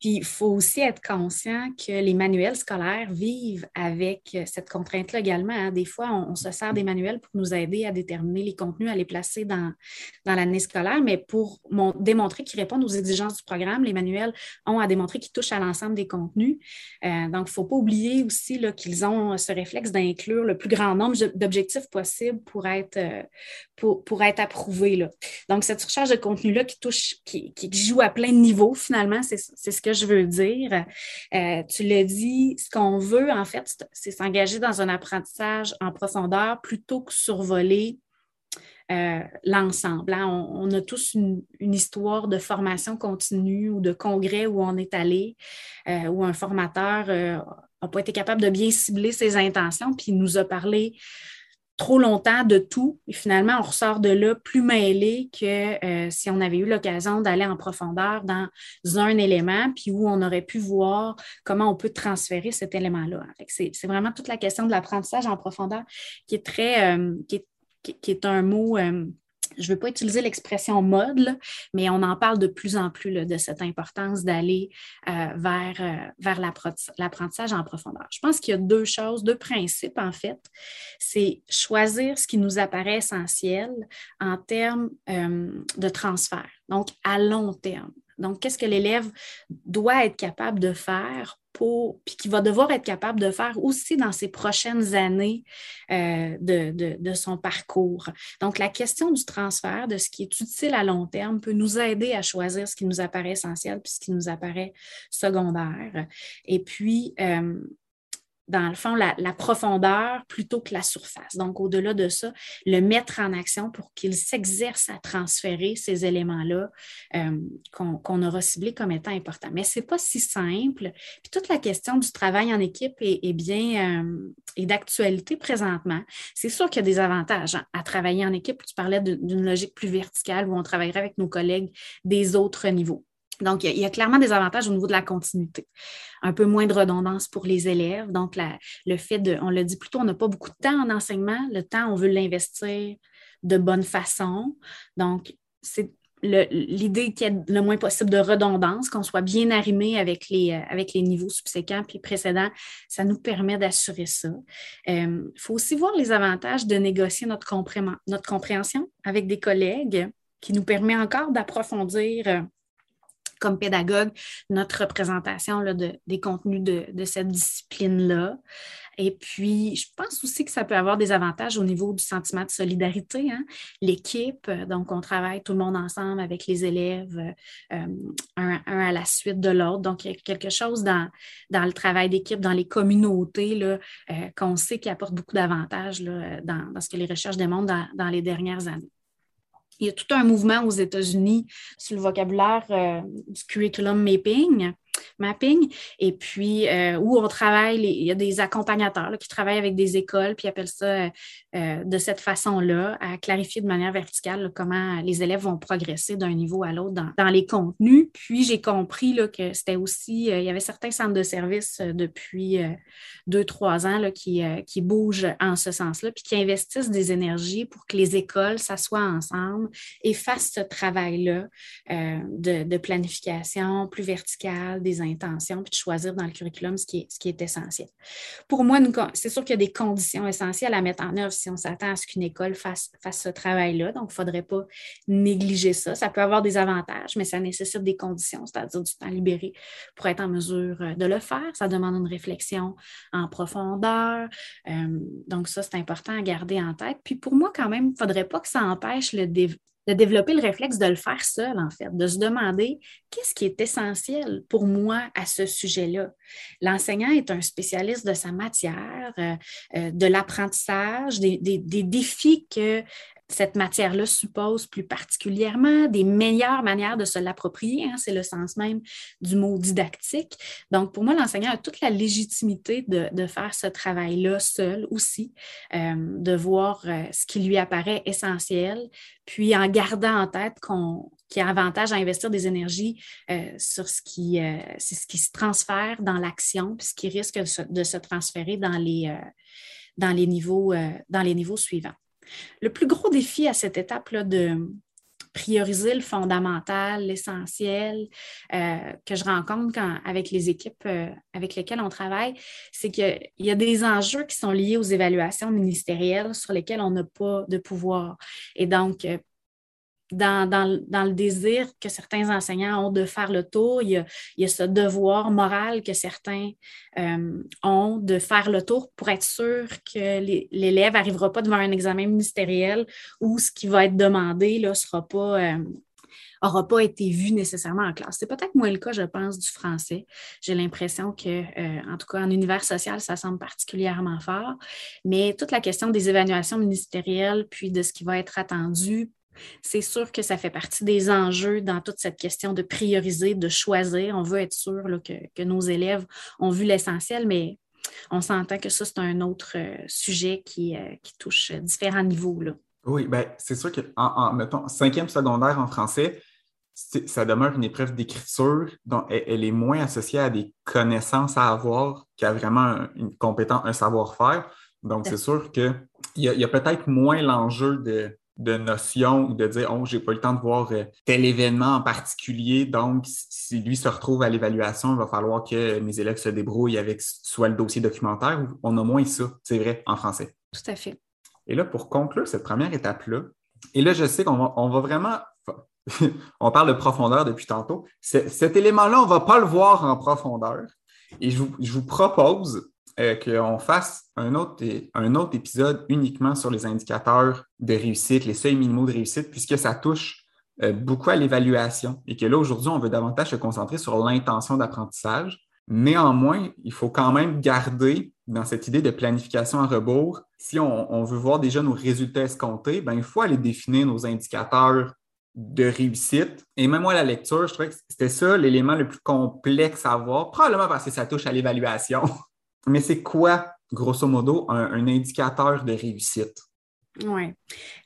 Puis il faut aussi être conscient que les manuels scolaires vivent avec cette contrainte-là également. Hein. Des fois, on, se sert des manuels pour nous aider à déterminer les contenus, à les placer dans, dans l'année scolaire, mais pour démontrer qu'ils répondent aux exigences du programme, les manuels ont à démontrer qu'ils touchent à l'ensemble des contenus. Euh, donc, il ne faut pas oublier aussi qu'ils ont ce réflexe d'inclure le plus grand nombre d'objectifs possibles pour être, euh, pour, pour, être approuvés. Donc, cette surcharge de contenu-là qui touche, qui, qui joue à plein de niveaux, finalement, c'est ce que je veux dire. Euh, tu l'as dit, ce qu'on veut, en fait, c'est s'engager dans un apprentissage en profondeur plutôt que survoler euh, l'ensemble. Hein. On, a tous une, histoire de formation continue ou de congrès où on est allé, euh, où un formateur n'a pas été capable de bien cibler ses intentions, puis il nous a parlé trop longtemps de tout. Et finalement, on ressort de là plus mêlé que euh, si on avait eu l'occasion d'aller en profondeur dans un élément, puis où on aurait pu voir comment on peut transférer cet élément-là. C'est vraiment toute la question de l'apprentissage en profondeur qui est très, euh, qui, est, un mot euh, je ne veux pas utiliser l'expression mode, mais on en parle de plus en plus de cette importance d'aller euh, vers, euh, vers l'apprentissage en profondeur. Je pense qu'il y a deux choses, deux principes en fait. C'est choisir ce qui nous apparaît essentiel en termes euh, de transfert, donc à long terme. Donc, qu'est-ce que l'élève doit être capable de faire pour, puis qu'il va devoir être capable de faire aussi dans ses prochaines années euh, de, son parcours. Donc, la question du transfert, de ce qui est utile à long terme, peut nous aider à choisir ce qui nous apparaît essentiel puis ce qui nous apparaît secondaire. Et puis, euh, dans le fond, la, profondeur plutôt que la surface. Donc, au-delà de ça, le mettre en action pour qu'il s'exerce à transférer ces éléments-là euh, qu'on aura ciblés comme étant importants. Mais ce n'est pas si simple. Puis toute la question du travail en équipe est, bien euh, d'actualité présentement. C'est sûr qu'il y a des avantages hein, à travailler en équipe. Tu parlais d'une logique plus verticale où on travaillerait avec nos collègues des autres niveaux. Donc, il y, a, clairement des avantages au niveau de la continuité. Un peu moins de redondance pour les élèves. Donc, le fait de, on l'a dit plus tôt, on n'a pas beaucoup de temps en enseignement. Le temps, on veut l'investir de bonne façon. Donc, c'est l'idée qu'il y ait le moins possible de redondance, qu'on soit bien arrimé avec les, euh, avec les niveaux subséquents puis précédents, ça nous permet d'assurer ça. Il euh, faut aussi voir les avantages de négocier notre, notre compréhension avec des collègues qui nous permet encore d'approfondir euh, comme pédagogue notre représentation là, de, des contenus de, cette discipline-là. Et puis, je pense aussi que ça peut avoir des avantages au niveau du sentiment de solidarité. Hein. L'équipe, euh, donc on travaille tout le monde ensemble avec les élèves, euh, un, à la suite de l'autre. Donc, il y a quelque chose dans, dans le travail d'équipe, dans les communautés, là, euh, qu'on sait qui apporte beaucoup d'avantages dans, dans, ce que les recherches démontrent dans, dans les dernières années. Il y a tout un mouvement aux États-Unis sur le vocabulaire euh, du curriculum mapping. Mapping, et puis euh, où on travaille, il y a des accompagnateurs qui travaillent avec des écoles, puis appellent ça euh, de cette façon-là, à clarifier de manière verticale comment les élèves vont progresser d'un niveau à l'autre dans, les contenus. Puis j'ai compris là, que c'était aussi, il y avait certains centres de services depuis deux, trois ans qui, qui bougent en ce sens-là, puis qui investissent des énergies pour que les écoles s'assoient ensemble et fassent ce travail-là de, de planification plus verticale, des intentions, puis de choisir dans le curriculum ce qui est, ce qui est essentiel. Pour moi, c'est sûr qu'il y a des conditions essentielles à mettre en œuvre si on s'attend à ce qu'une école fasse, fasse ce travail-là. Donc, il ne faudrait pas négliger ça. Ça peut avoir des avantages, mais ça nécessite des conditions, c'est-à-dire du temps libéré pour être en mesure euh, de le faire. Ça demande une réflexion en profondeur. Euh, donc, ça, c'est important à garder en tête. Puis pour moi, quand même, il ne faudrait pas que ça empêche le, de développer le réflexe de le faire seul, en fait, de se demander qu'est-ce qui est essentiel pour moi à ce sujet-là. L'enseignant est un spécialiste de sa matière, euh, euh, de l'apprentissage, des, des, défis que cette matière-là suppose plus particulièrement, des meilleures manières de se l'approprier. Hein, c'est le sens même du mot didactique. Donc, pour moi, l'enseignant a toute la légitimité de, faire ce travail-là seul aussi, euh, de voir euh, ce qui lui apparaît essentiel, puis en gardant en tête qu'on qu'il y a avantage à investir des énergies euh, sur ce qui, qui se transfère dans l'action, puis ce qui risque de se, transférer dans les niveaux suivants. Le plus gros défi à cette étape-là de prioriser le fondamental, l'essentiel euh, que je rencontre avec les équipes euh, avec lesquelles on travaille, c'est qu'il y a des enjeux qui sont liés aux évaluations ministérielles sur lesquelles on n'a pas de pouvoir. Et donc, euh, dans, le désir que certains enseignants ont de faire le tour, il y a, ce devoir moral que certains euh, ont de faire le tour pour être sûr que l'élève n'arrivera pas devant un examen ministériel où ce qui va être demandé ne sera pas... Euh, pas été vu nécessairement en classe. C'est peut-être moins le cas, je pense, du français. J'ai l'impression que, euh, en tout cas, en univers social, ça semble particulièrement fort. Mais toute la question des évaluations ministérielles, puis de ce qui va être attendu c'est sûr que ça fait partie des enjeux dans toute cette question de prioriser, de choisir. On veut être sûr que, nos élèves ont vu l'essentiel, mais on s'entend que ça, c'est un autre euh, sujet qui, euh, qui, touche différents niveaux. Là. Oui, ben, c'est sûr que, en, mettons, cinquième secondaire en français, ça demeure une épreuve d'écriture, donc elle, est moins associée à des connaissances à avoir qu'à vraiment une compétence, un savoir-faire. Donc, c'est sûr qu'il y a peut-être moins l'enjeu de de notion ou de dire Oh, j'ai pas eu le temps de voir euh, tel événement en particulier. Donc, si lui se retrouve à l'évaluation, il va falloir que mes élèves se débrouillent avec soit le dossier documentaire ou on a moins ça, c'est vrai, en français. Tout à fait. Et là, pour conclure cette première étape-là, et là, je sais qu'on va, on va vraiment. on parle de profondeur depuis tantôt. Cet élément-là, on ne va pas le voir en profondeur. Et je vous propose euh, qu'on fasse un autre, un autre épisode uniquement sur les indicateurs de réussite, les seuils minimaux de réussite, puisque ça touche euh, beaucoup à l'évaluation et que là, aujourd'hui, on veut davantage se concentrer sur l'intention d'apprentissage. Néanmoins, il faut quand même garder dans cette idée de planification à rebours, si on, veut voir déjà nos résultats escomptés, ben, il faut aller définir nos indicateurs de réussite. Et même moi, la lecture, je trouvais que c'était ça l'élément le plus complexe à voir, probablement parce que ça touche à l'évaluation. Mais c'est quoi, grosso modo, un, indicateur de réussite? Oui.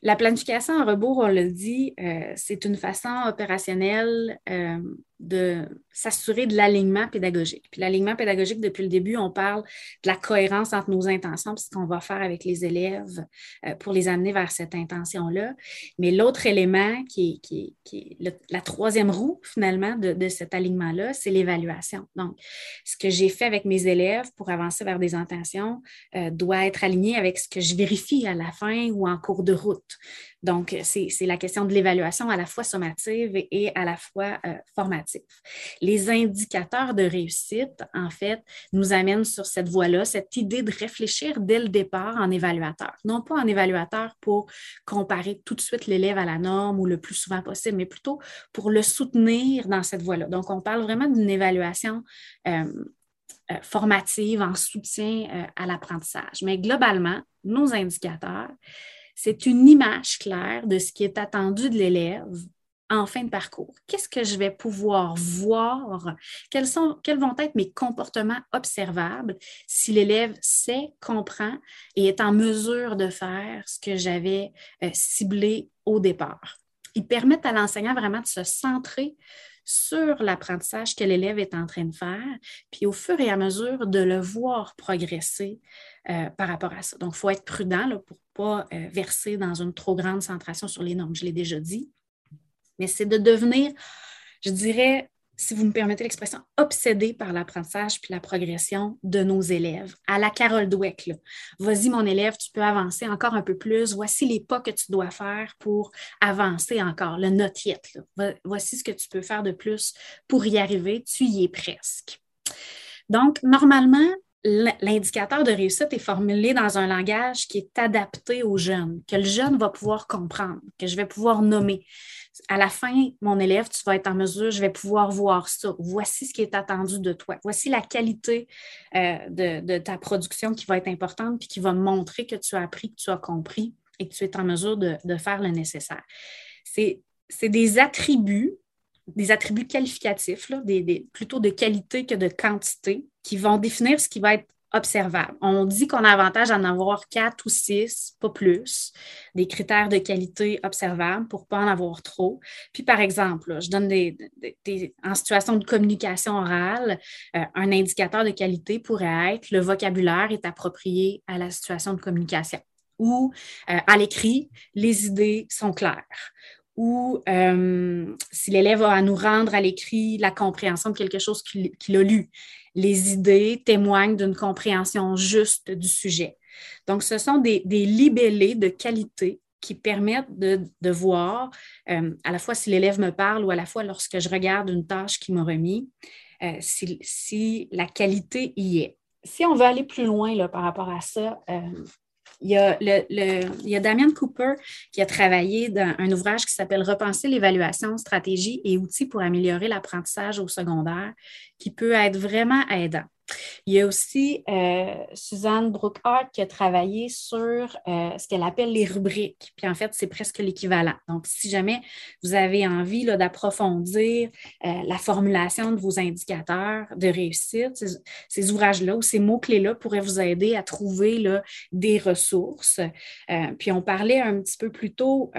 La planification en rebours, on le dit, euh, c'est une façon opérationnelle euh, de s'assurer de l'alignement pédagogique. Puis l'alignement pédagogique, depuis le début, on parle de la cohérence entre nos intentions, ce qu'on va faire avec les élèves euh, pour les amener vers cette intention-là. Mais l'autre élément qui est, qui la troisième roue, finalement, de, cet alignement-là, c'est l'évaluation. Donc, ce que j'ai fait avec mes élèves pour avancer vers des intentions euh, doit être aligné avec ce que je vérifie à la fin ou en cours de route. Donc, c'est la question de l'évaluation à la fois sommative et à la fois euh, formative. Les indicateurs de réussite, en fait, nous amènent sur cette voie-là, cette idée de réfléchir dès le départ en évaluateur. Non pas en évaluateur pour comparer tout de suite l'élève à la norme ou le plus souvent possible, mais plutôt pour le soutenir dans cette voie-là. Donc, on parle vraiment d'une évaluation euh, euh, formative en soutien à l'apprentissage. Mais globalement, nos indicateurs, c'est une image claire de ce qui est attendu de l'élève en fin de parcours? Qu'est-ce que je vais pouvoir voir? Quels, sont, quels vont être mes comportements observables si l'élève sait, comprend et est en mesure de faire ce que j'avais euh, ciblé au départ? Ils permettent à l'enseignant vraiment de se centrer sur l'apprentissage que l'élève est en train de faire, puis au fur et à mesure de le voir progresser euh, par rapport à ça. Donc, il faut être prudent pour ne pas euh, verser dans une trop grande centration sur les normes, je l'ai déjà dit, mais c'est de devenir, je dirais, si vous me permettez l'expression, obsédé par l'apprentissage puis la progression de nos élèves. À la Carole Dweck, vas-y mon élève, tu peux avancer encore un peu plus. Voici les pas que tu dois faire pour avancer encore. Le not. Voici ce que tu peux faire de plus pour y arriver. Tu y es presque. Donc, normalement, l'indicateur de réussite est formulé dans un langage qui est adapté aux jeunes, que le jeune va pouvoir comprendre, que je vais pouvoir nommer. À la fin, mon élève, tu vas être en mesure, je vais pouvoir voir ça. Voici ce qui est attendu de toi. Voici la qualité euh, de, ta production qui va être importante puis qui va montrer que tu as appris, que tu as compris et que tu es en mesure de, faire le nécessaire. C'est des attributs des attributs qualificatifs, plutôt de qualité que de quantité, qui vont définir ce qui va être observable. On dit qu'on a avantage à en avoir quatre ou six, pas plus, des critères de qualité observables pour ne pas en avoir trop. Puis, par exemple, je donne des, en situation de communication orale, euh, un indicateur de qualité pourrait être le vocabulaire est approprié à la situation de communication ou euh, à l'écrit, les idées sont claires ou euh, si l'élève a à nous rendre à l'écrit la compréhension de quelque chose qu'il a lu. Les idées témoignent d'une compréhension juste du sujet. Donc, ce sont des, libellés de qualité qui permettent de, voir euh, à la fois si l'élève me parle ou à la fois lorsque je regarde une tâche qu'il m'a remis, euh, si, la qualité y est. Si on veut aller plus loin là, par rapport à ça, il y, a le, Damien Cooper qui a travaillé dans un ouvrage qui s'appelle Repenser l'évaluation, stratégie et outils pour améliorer l'apprentissage au secondaire, qui peut être vraiment aidant. Il y a aussi euh, Suzanne Brookhart qui a travaillé sur euh, ce qu'elle appelle les rubriques. Puis en fait, c'est presque l'équivalent. Donc, si jamais vous avez envie d'approfondir euh, la formulation de vos indicateurs de réussite, ces, ouvrages-là ou ces mots-clés-là pourraient vous aider à trouver là, des ressources. puis on parlait un petit peu plus tôt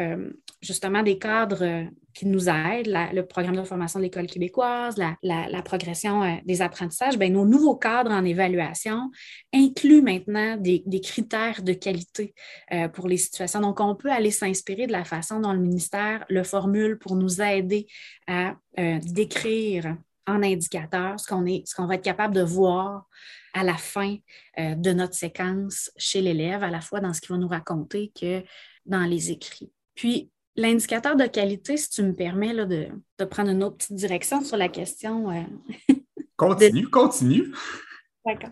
justement des cadres qui nous aident, le programme de formation de l'École québécoise, la, progression euh, des apprentissages, bien, nos nouveaux cadres en évaluation incluent maintenant des, critères de qualité euh, pour les situations. Donc, on peut aller s'inspirer de la façon dont le ministère le formule pour nous aider à euh, décrire en indicateur ce qu'on est, ce qu'on va être capable de voir à la fin de notre séquence chez l'élève, à la fois dans ce qu'il va nous raconter que dans les écrits. Puis, L'indicateur de qualité, si tu me permets là, de, prendre une autre petite direction sur la question. Euh, continue, continue. D'accord.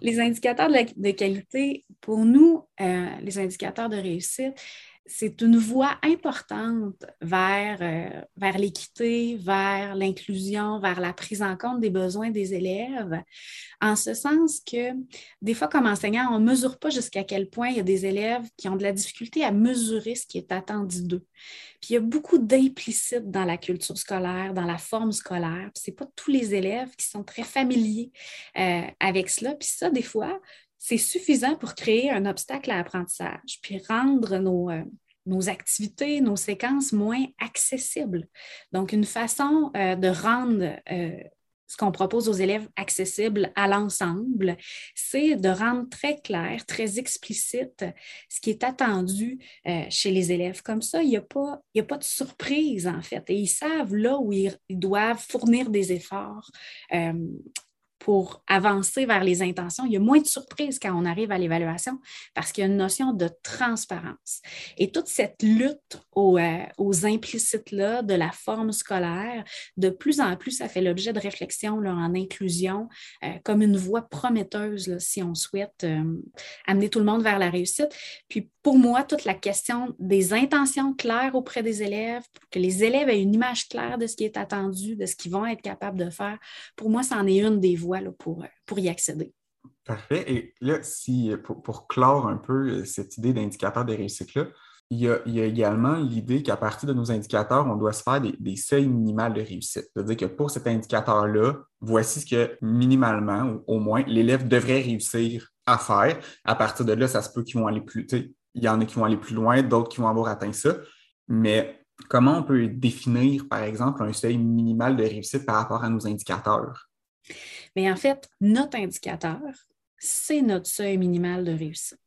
Les indicateurs de, qualité, pour nous, euh, les indicateurs de réussite, c'est une voie importante vers, euh, vers l'équité, vers l'inclusion, vers la prise en compte des besoins des élèves, en ce sens que des fois, comme enseignant, on ne mesure pas jusqu'à quel point il y a des élèves qui ont de la difficulté à mesurer ce qui est attendu d'eux. Puis il y a beaucoup d'implicites dans la culture scolaire, dans la forme scolaire. Ce n'est pas tous les élèves qui sont très familiers euh, avec cela. Puis ça, des fois, c'est suffisant pour créer un obstacle à l'apprentissage, puis rendre nos, euh, activités, nos séquences moins accessibles. Donc, une façon euh, de rendre euh, ce qu'on propose aux élèves accessible à l'ensemble, c'est de rendre très clair, très explicite ce qui est attendu chez les élèves. Comme ça, il n'y a pas de surprise, en fait. Et ils savent là où ils, doivent fournir des efforts pour avancer vers les intentions, il y a moins de surprises quand on arrive à l'évaluation parce qu'il y a une notion de transparence. Et toute cette lutte aux, euh, implicites-là de la forme scolaire, de plus en plus, ça fait l'objet de réflexion là, en inclusion euh, comme une voie prometteuse si on souhaite euh, amener tout le monde vers la réussite. Puis pour moi, toute la question des intentions claires auprès des élèves, pour que les élèves aient une image claire de ce qui est attendu, de ce qu'ils vont être capables de faire, pour moi, c'en est une des voies pour, pour y accéder. Parfait. Et là, si, pour, clore un peu cette idée d'indicateur de réussite-là, il y, a, également l'idée qu'à partir de nos indicateurs, on doit se faire des, seuils minimales de réussite. C'est-à-dire que pour cet indicateur-là, voici ce que minimalement, ou au moins, l'élève devrait réussir à faire. À partir de là, ça se peut qu'ils vont aller plus, il y en a qui vont aller plus loin, d'autres qui vont avoir atteint ça. Mais comment on peut définir, par exemple, un seuil minimal de réussite par rapport à nos indicateurs? Mais en fait, notre indicateur, c'est notre seuil minimal de réussite.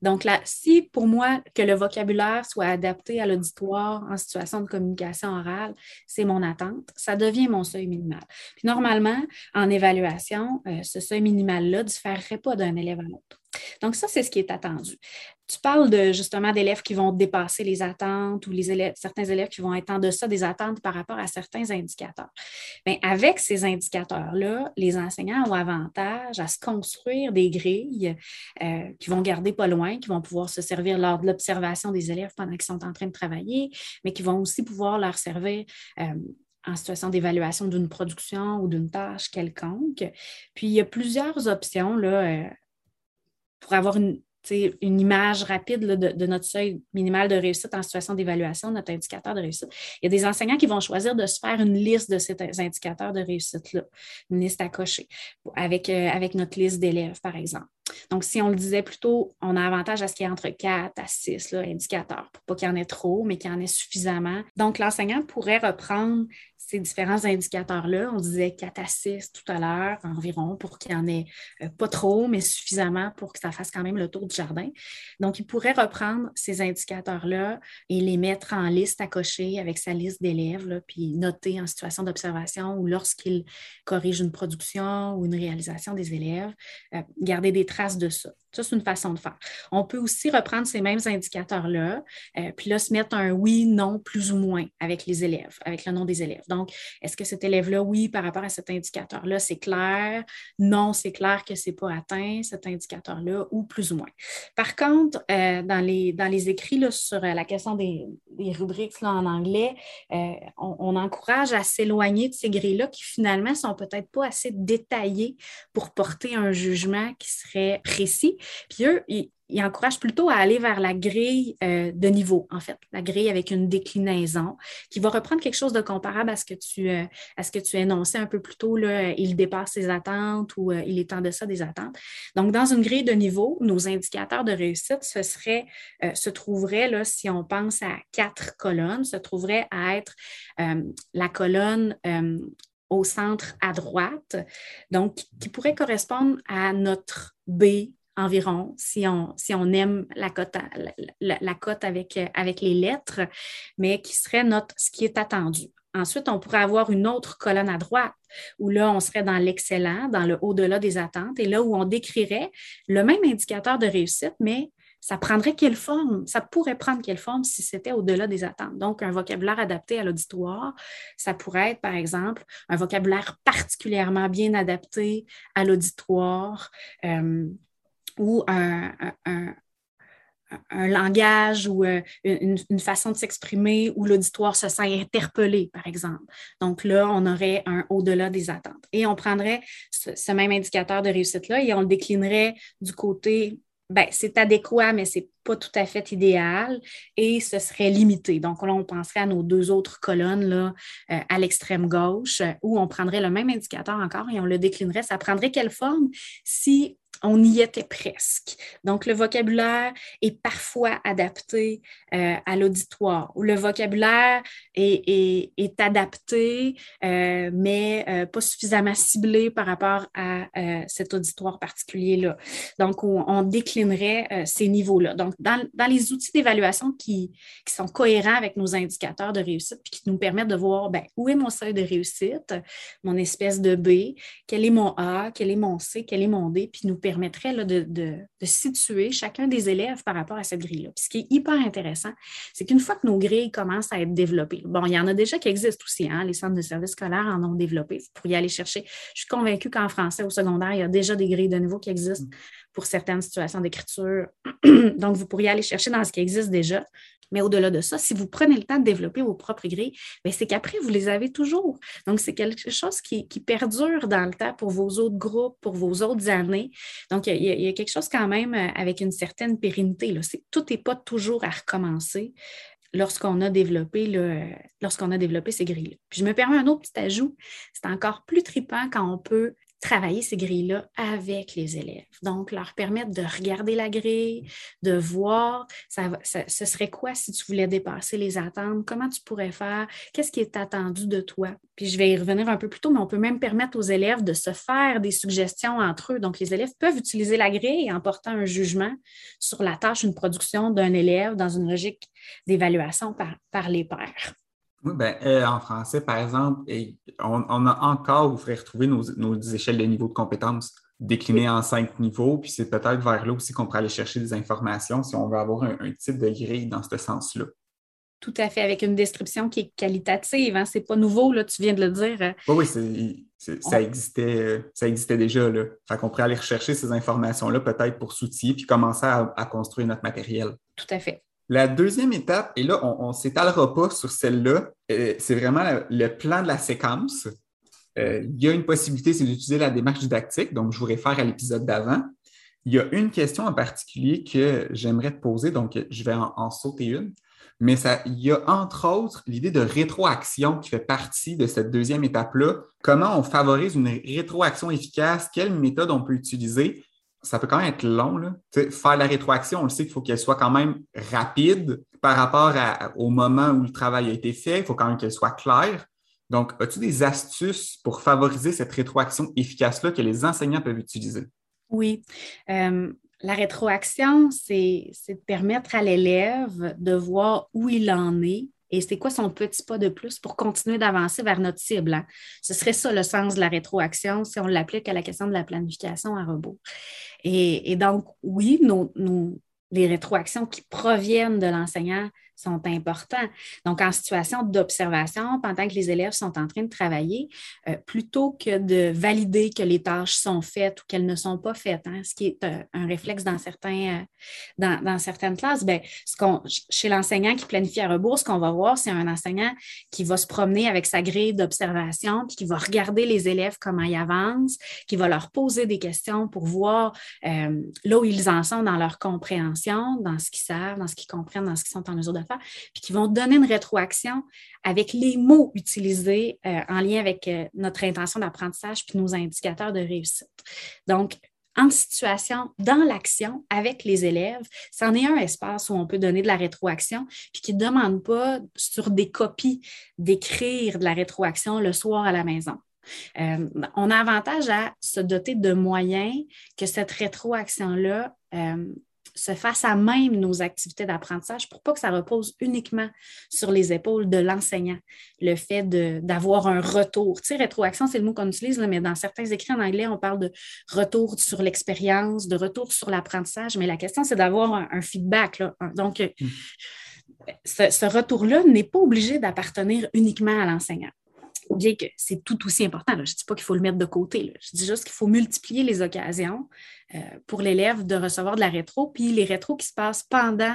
Donc, là, si pour moi, que le vocabulaire soit adapté à l'auditoire en situation de communication orale, c'est mon attente, ça devient mon seuil minimal. Puis normalement, en évaluation, euh, ce seuil minimal-là ne différerait pas d'un élève à l'autre. Donc, ça, c'est ce qui est attendu. Tu parles de justement d'élèves qui vont dépasser les attentes ou les élèves, certains élèves qui vont être en deçà des attentes par rapport à certains indicateurs. Bien, avec ces indicateurs-là, les enseignants ont avantage à se construire des grilles euh, qui vont garder pas loin, qui vont pouvoir se servir lors de l'observation des élèves pendant qu'ils sont en train de travailler, mais qui vont aussi pouvoir leur servir euh, en situation d'évaluation d'une production ou d'une tâche quelconque. Puis, il y a plusieurs options euh, pour avoir une, image rapide de, notre seuil minimal de réussite en situation d'évaluation, notre indicateur de réussite. Il y a des enseignants qui vont choisir de se faire une liste de ces indicateurs de réussite-là, une liste à cocher, avec, euh, avec notre liste d'élèves, par exemple. Donc, si on le disait plutôt, on a avantage à ce qu'il y ait entre 4 à 6 indicateurs, pour pas qu'il y en ait trop, mais qu'il y en ait suffisamment. Donc, l'enseignant pourrait reprendre ces différents indicateurs-là. On disait 4 à 6 tout à l'heure environ pour qu'il n'y en ait euh, pas trop, mais suffisamment pour que ça fasse quand même le tour du jardin. Donc, il pourrait reprendre ces indicateurs-là et les mettre en liste à cocher avec sa liste d'élèves, puis noter en situation d'observation ou lorsqu'il corrige une production ou une réalisation des élèves, euh, garder des traces de ça. Ça, c'est une façon de faire. On peut aussi reprendre ces mêmes indicateurs-là, euh, puis là, se mettre un oui, non, plus ou moins avec les élèves, avec le nom des élèves. Donc, est-ce que cet élève-là, oui, par rapport à cet indicateur-là, c'est clair? Non, c'est clair que ce n'est pas atteint, cet indicateur-là, ou plus ou moins. Par contre, euh, dans, les, écrits là, sur euh, la question des, rubriques là, en anglais, on, encourage à s'éloigner de ces grilles-là qui finalement sont peut-être pas assez détaillées pour porter un jugement qui serait précis. Puis eux, ils, encouragent plutôt à aller vers la grille euh, de niveau, en fait, la grille avec une déclinaison qui va reprendre quelque chose de comparable à ce que tu, euh, à ce que tu énonçais un peu plus tôt. Là, il dépasse ses attentes ou euh, il est en deçà des attentes. Donc, dans une grille de niveau, nos indicateurs de réussite, ce serait, se trouveraient, là, si on pense à quatre colonnes, se trouverait à être la colonne au centre à droite, donc qui pourrait correspondre à notre B environ, si on, si on aime la cote, la, cote avec, avec les lettres, mais qui serait notre, ce qui est attendu. Ensuite, on pourrait avoir une autre colonne à droite où là, on serait dans l'excellent, dans le au-delà des attentes, et là où on décrirait le même indicateur de réussite, mais ça prendrait quelle forme? Ça pourrait prendre quelle forme si c'était au-delà des attentes? Donc, un vocabulaire adapté à l'auditoire, ça pourrait être, par exemple, un vocabulaire particulièrement bien adapté à l'auditoire euh, ou un, langage ou euh, une, façon de s'exprimer où l'auditoire se sent interpellé, par exemple. Donc là, on aurait un au-delà des attentes. Et on prendrait ce même indicateur de réussite-là et on le déclinerait du côté ben, c'est adéquat, mais ce n'est pas tout à fait idéal et ce serait limité. Donc là, on penserait à nos deux autres colonnes là, euh, à l'extrême gauche où on prendrait le même indicateur encore et on le déclinerait. Ça prendrait quelle forme si on y était presque. Donc, le vocabulaire est parfois adapté euh, à l'auditoire. Le vocabulaire est, adapté, euh, mais euh, pas suffisamment ciblé par rapport à cet auditoire particulier-là. Donc, on, déclinerait ces niveaux-là. Donc, dans, les outils d'évaluation qui, sont cohérents avec nos indicateurs de réussite, puis qui nous permettent de voir ben, où est mon seuil de réussite, mon espèce de B, quel est mon A, quel est mon C, quel est mon D, puis nous permettrait de, situer chacun des élèves par rapport à cette grille-là. ce qui est hyper intéressant, c'est qu'une fois que nos grilles commencent à être développées, bon, il y en a déjà qui existent aussi, hein, les centres de services scolaires en ont développé pour y aller chercher. Je suis convaincue qu'en français au secondaire, il y a déjà des grilles de niveau qui existent pour certaines situations d'écriture. Donc, vous pourriez aller chercher dans ce qui existe déjà. Mais au-delà de ça, si vous prenez le temps de développer vos propres grilles, ben, c'est qu'après, vous les avez toujours. Donc, c'est quelque chose qui, perdure dans le temps pour vos autres groupes, pour vos autres années. Donc, il y, a, quelque chose quand même euh, avec une certaine pérennité. Tout n'est pas toujours à recommencer lorsqu'on a développé lorsqu'on a développé ces grilles-là. Puis je me permets un autre petit ajout. C'est encore plus tripant quand on peut travailler ces grilles-là avec les élèves. Donc, leur permettre de regarder la grille, de voir ça, ce serait quoi si tu voulais dépasser les attentes, comment tu pourrais faire, qu'est-ce qui est attendu de toi? Puis je vais y revenir un peu plus tôt, mais on peut même permettre aux élèves de se faire des suggestions entre eux. Donc, les élèves peuvent utiliser la grille en portant un jugement sur la tâche, une production d'un élève dans une logique d'évaluation par, par les pairs. Oui, ben, euh, en français, par exemple, on, a encore, vous ferez retrouver nos, échelles de niveau de compétences déclinées en cinq niveaux, puis c'est peut-être vers là aussi qu'on pourrait aller chercher des informations si on veut avoir un, type de grille dans ce sens-là. Tout à fait, avec une description qui est qualitative. Hein? Ce n'est pas nouveau, là, tu viens de le dire. Oui, oui, ça, existait, ça existait déjà. Là. Fait qu'on pourrait aller rechercher ces informations-là peut-être pour s'outiller puis commencer à construire notre matériel. Tout à fait. La deuxième étape, et là, on ne s'étalera pas sur celle-là, euh, c'est vraiment le, plan de la séquence. Euh, il y a une possibilité, c'est d'utiliser la démarche didactique, donc je vous réfère à l'épisode d'avant. Il y a une question en particulier que j'aimerais te poser, donc je vais en, sauter une, mais il y a entre autres l'idée de rétroaction qui fait partie de cette deuxième étape-là. Comment on favorise une rétroaction efficace? Quelle méthode on peut utiliser? Ça peut quand même être long. Là. faire la rétroaction, on le sait qu'il faut qu'elle soit quand même rapide par rapport au moment où le travail a été fait. Il faut quand même qu'elle soit claire. Donc, as-tu des astuces pour favoriser cette rétroaction efficace-là que les enseignants peuvent utiliser? Oui. Euh, la rétroaction, c'est de permettre à l'élève de voir où il en est et c'est quoi son petit pas de plus pour continuer d'avancer vers notre cible. Hein? Ce serait ça le sens de la rétroaction si on l'applique à la question de la planification à rebours. Et, donc, oui, les rétroactions qui proviennent de l'enseignant sont importants. Donc, en situation d'observation, pendant que les élèves sont en train de travailler, euh, plutôt que de valider que les tâches sont faites ou qu'elles ne sont pas faites, hein, ce qui est euh, un réflexe dans, certains, euh, dans, certaines classes, bien, ce chez l'enseignant qui planifie à rebours, ce qu'on va voir, c'est un enseignant qui va se promener avec sa grille d'observation, puis qui va regarder les élèves comment ils avancent, qui va leur poser des questions pour voir là où ils en sont dans leur compréhension, dans ce qu'ils savent, dans ce qu'ils comprennent, dans ce qu'ils sont en mesure de faire puis qui vont donner une rétroaction avec les mots utilisés euh, en lien avec euh, notre intention d'apprentissage puis nos indicateurs de réussite. Donc, en situation, dans l'action, avec les élèves, c'en est un espace où on peut donner de la rétroaction, puis qui ne demande pas sur des copies d'écrire de la rétroaction le soir à la maison. Euh, on a avantage à se doter de moyens que cette rétroaction-là se fasse à même nos activités d'apprentissage pour pas que ça repose uniquement sur les épaules de l'enseignant. Le fait d'avoir un retour. Tu sais, rétroaction, c'est le mot qu'on utilise, mais dans certains écrits en anglais, on parle de retour sur l'expérience, de retour sur l'apprentissage, mais la question, c'est d'avoir un, feedback. Donc, euh, mm. ce, ce retour-là n'est pas obligé d'appartenir uniquement à l'enseignant bien que c'est tout aussi important. Je ne dis pas qu'il faut le mettre de côté. Je dis juste qu'il faut multiplier les occasions pour l'élève de recevoir de la rétro. Puis les rétros qui se passent pendant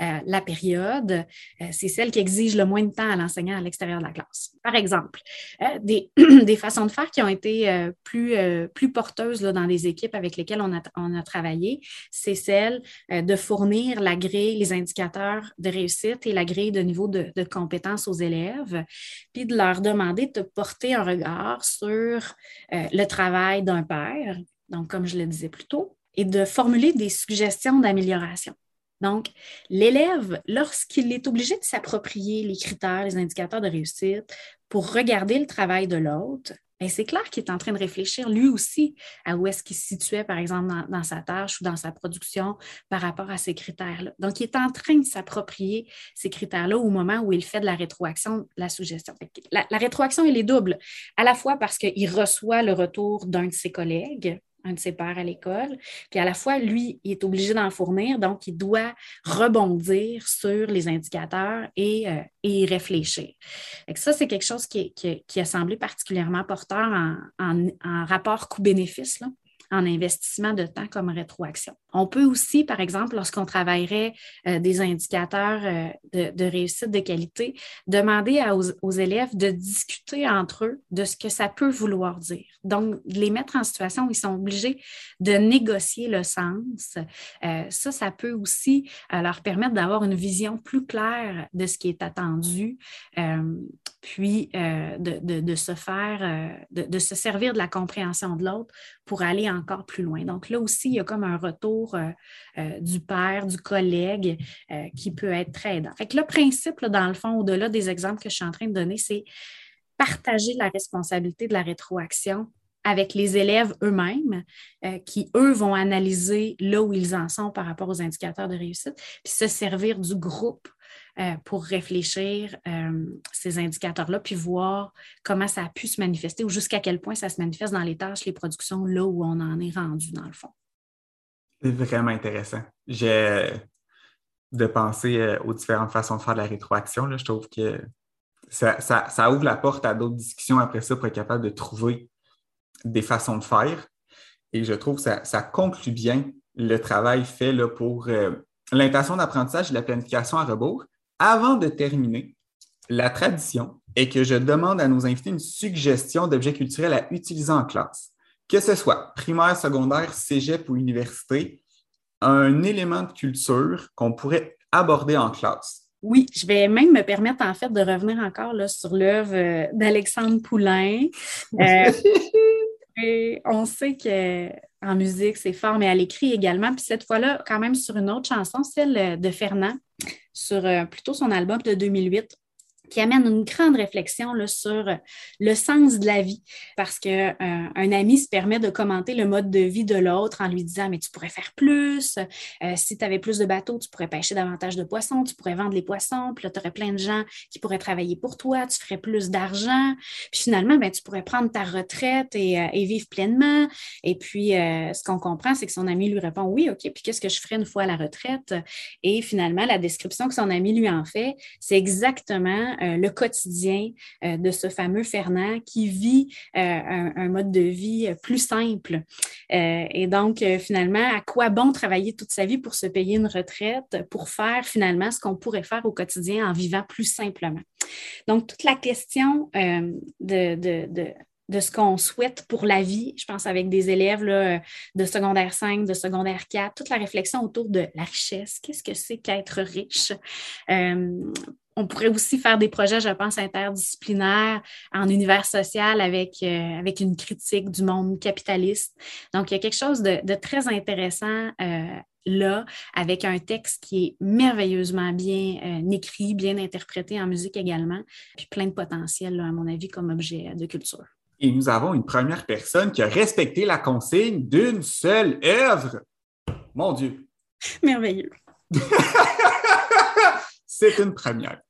euh, la période, euh, c'est celle qui exige le moins de temps à l'enseignant à l'extérieur de la classe. Par exemple, des, façons de faire qui ont été plus, porteuses dans les équipes avec lesquelles on a, on a travaillé, c'est celle de fournir la grille, les indicateurs de réussite et la grille de niveau de, de compétences aux élèves, puis de leur demander de porter un regard sur le travail d'un père donc comme je le disais plus tôt, et de formuler des suggestions d'amélioration. Donc, l'élève, lorsqu'il est obligé de s'approprier les critères, les indicateurs de réussite pour regarder le travail de l'autre, ben, c'est clair qu'il est en train de réfléchir lui aussi à où est-ce qu'il se situait, par exemple, dans, sa tâche ou dans sa production par rapport à ces critères-là. Donc, il est en train de s'approprier ces critères-là au moment où il fait de la rétroaction, la suggestion. La, la rétroaction, elle est double, à la fois parce qu'il reçoit le retour d'un de ses collègues, un de ses pairs à l'école. Puis à la fois, lui, il est obligé d'en fournir, donc il doit rebondir sur les indicateurs et, euh, y réfléchir. Et ça, c'est quelque chose qui, a semblé particulièrement porteur en, rapport coût-bénéfice en investissement de temps comme rétroaction. On peut aussi, par exemple, lorsqu'on travaillerait euh, des indicateurs euh, de, réussite de qualité, demander aux, élèves de discuter entre eux de ce que ça peut vouloir dire. Donc, les mettre en situation où ils sont obligés de négocier le sens. Euh, ça, ça peut aussi leur permettre d'avoir une vision plus claire de ce qui est attendu, puis de, de, se faire, de se servir de la compréhension de l'autre pour aller encore plus loin. Donc là aussi, il y a comme un retour euh, euh, du père, du collègue euh, qui peut être très aidant. Fait que le principe, dans le fond, au-delà des exemples que je suis en train de donner, c'est partager la responsabilité de la rétroaction avec les élèves eux-mêmes, qui, eux, vont analyser là où ils en sont par rapport aux indicateurs de réussite, puis se servir du groupe euh, pour réfléchir euh, ces indicateurs-là, puis voir comment ça a pu se manifester ou jusqu'à quel point ça se manifeste dans les tâches, les productions, là où on en est rendu, dans le fond. C'est vraiment intéressant. J'ai de penser euh, aux différentes façons de faire de la rétroaction. Là, je trouve que ça, ouvre la porte à d'autres discussions après ça pour être capable de trouver des façons de faire. Et je trouve que ça, ça conclut bien le travail fait là, pour l'intention d'apprentissage et la planification à rebours. Avant de terminer, la tradition est que je demande à nos invités une suggestion d'objets culturels à utiliser en classe. Que ce soit primaire, secondaire, cégep ou université, un élément de culture qu'on pourrait aborder en classe. Oui, je vais même me permettre en fait de revenir encore là, sur l'œuvre euh, d'Alexandre Poulain. Euh, on sait qu'en musique, c'est fort, mais à l'écrit également. Puis cette fois-là, quand même sur une autre chanson, celle de Fernand, sur euh, plutôt son album de 2008 qui amène une grande réflexion sur le sens de la vie, parce qu'un euh, ami se permet de commenter le mode de vie de l'autre en lui disant, mais tu pourrais faire plus, euh, si tu avais plus de bateaux, tu pourrais pêcher davantage de poissons, tu pourrais vendre les poissons, puis là, tu aurais plein de gens qui pourraient travailler pour toi, tu ferais plus d'argent, puis finalement, ben, tu pourrais prendre ta retraite et, euh, et vivre pleinement. Et puis, ce qu'on comprend, c'est que son ami lui répond, oui, OK, puis qu'est-ce que je ferais une fois à la retraite? Et finalement, la description que son ami lui en fait, c'est exactement euh, le quotidien euh, de ce fameux Fernand qui vit euh, un, mode de vie plus simple. et donc, finalement, à quoi bon travailler toute sa vie pour se payer une retraite, pour faire finalement ce qu'on pourrait faire au quotidien en vivant plus simplement? Donc, toute la question de, ce qu'on souhaite pour la vie, je pense avec des élèves de secondaire 5, de secondaire 4, toute la réflexion autour de la richesse, qu'est-ce que c'est qu'être riche, on pourrait aussi faire des projets, je pense, interdisciplinaires en univers social avec, euh, avec une critique du monde capitaliste. Donc, il y a quelque chose de, très intéressant euh, là, avec un texte qui est merveilleusement bien euh, écrit, bien interprété en musique également, puis plein de potentiel, à mon avis, comme objet de culture. Et nous avons une première personne qui a respecté la consigne d'une seule œuvre. Mon Dieu. Merveilleux. C'est une première.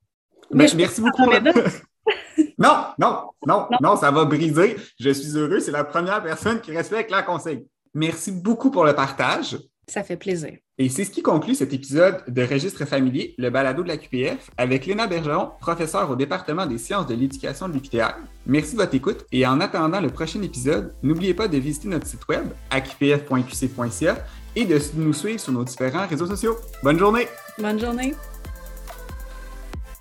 Ben, merci beaucoup. non, non, non, non, ça va briser. Je suis heureux. C'est la première personne qui respecte la consigne. Merci beaucoup pour le partage. Ça fait plaisir. Et c'est ce qui conclut cet épisode de Registre familier, le balado de la QPF, avec Léna Bergeron, professeure au département des sciences de l'éducation de l'UQTR. Merci de votre écoute et en attendant le prochain épisode, n'oubliez pas de visiter notre site web à qpf.qc.ca et de nous suivre sur nos différents réseaux sociaux. Bonne journée! Bonne journée!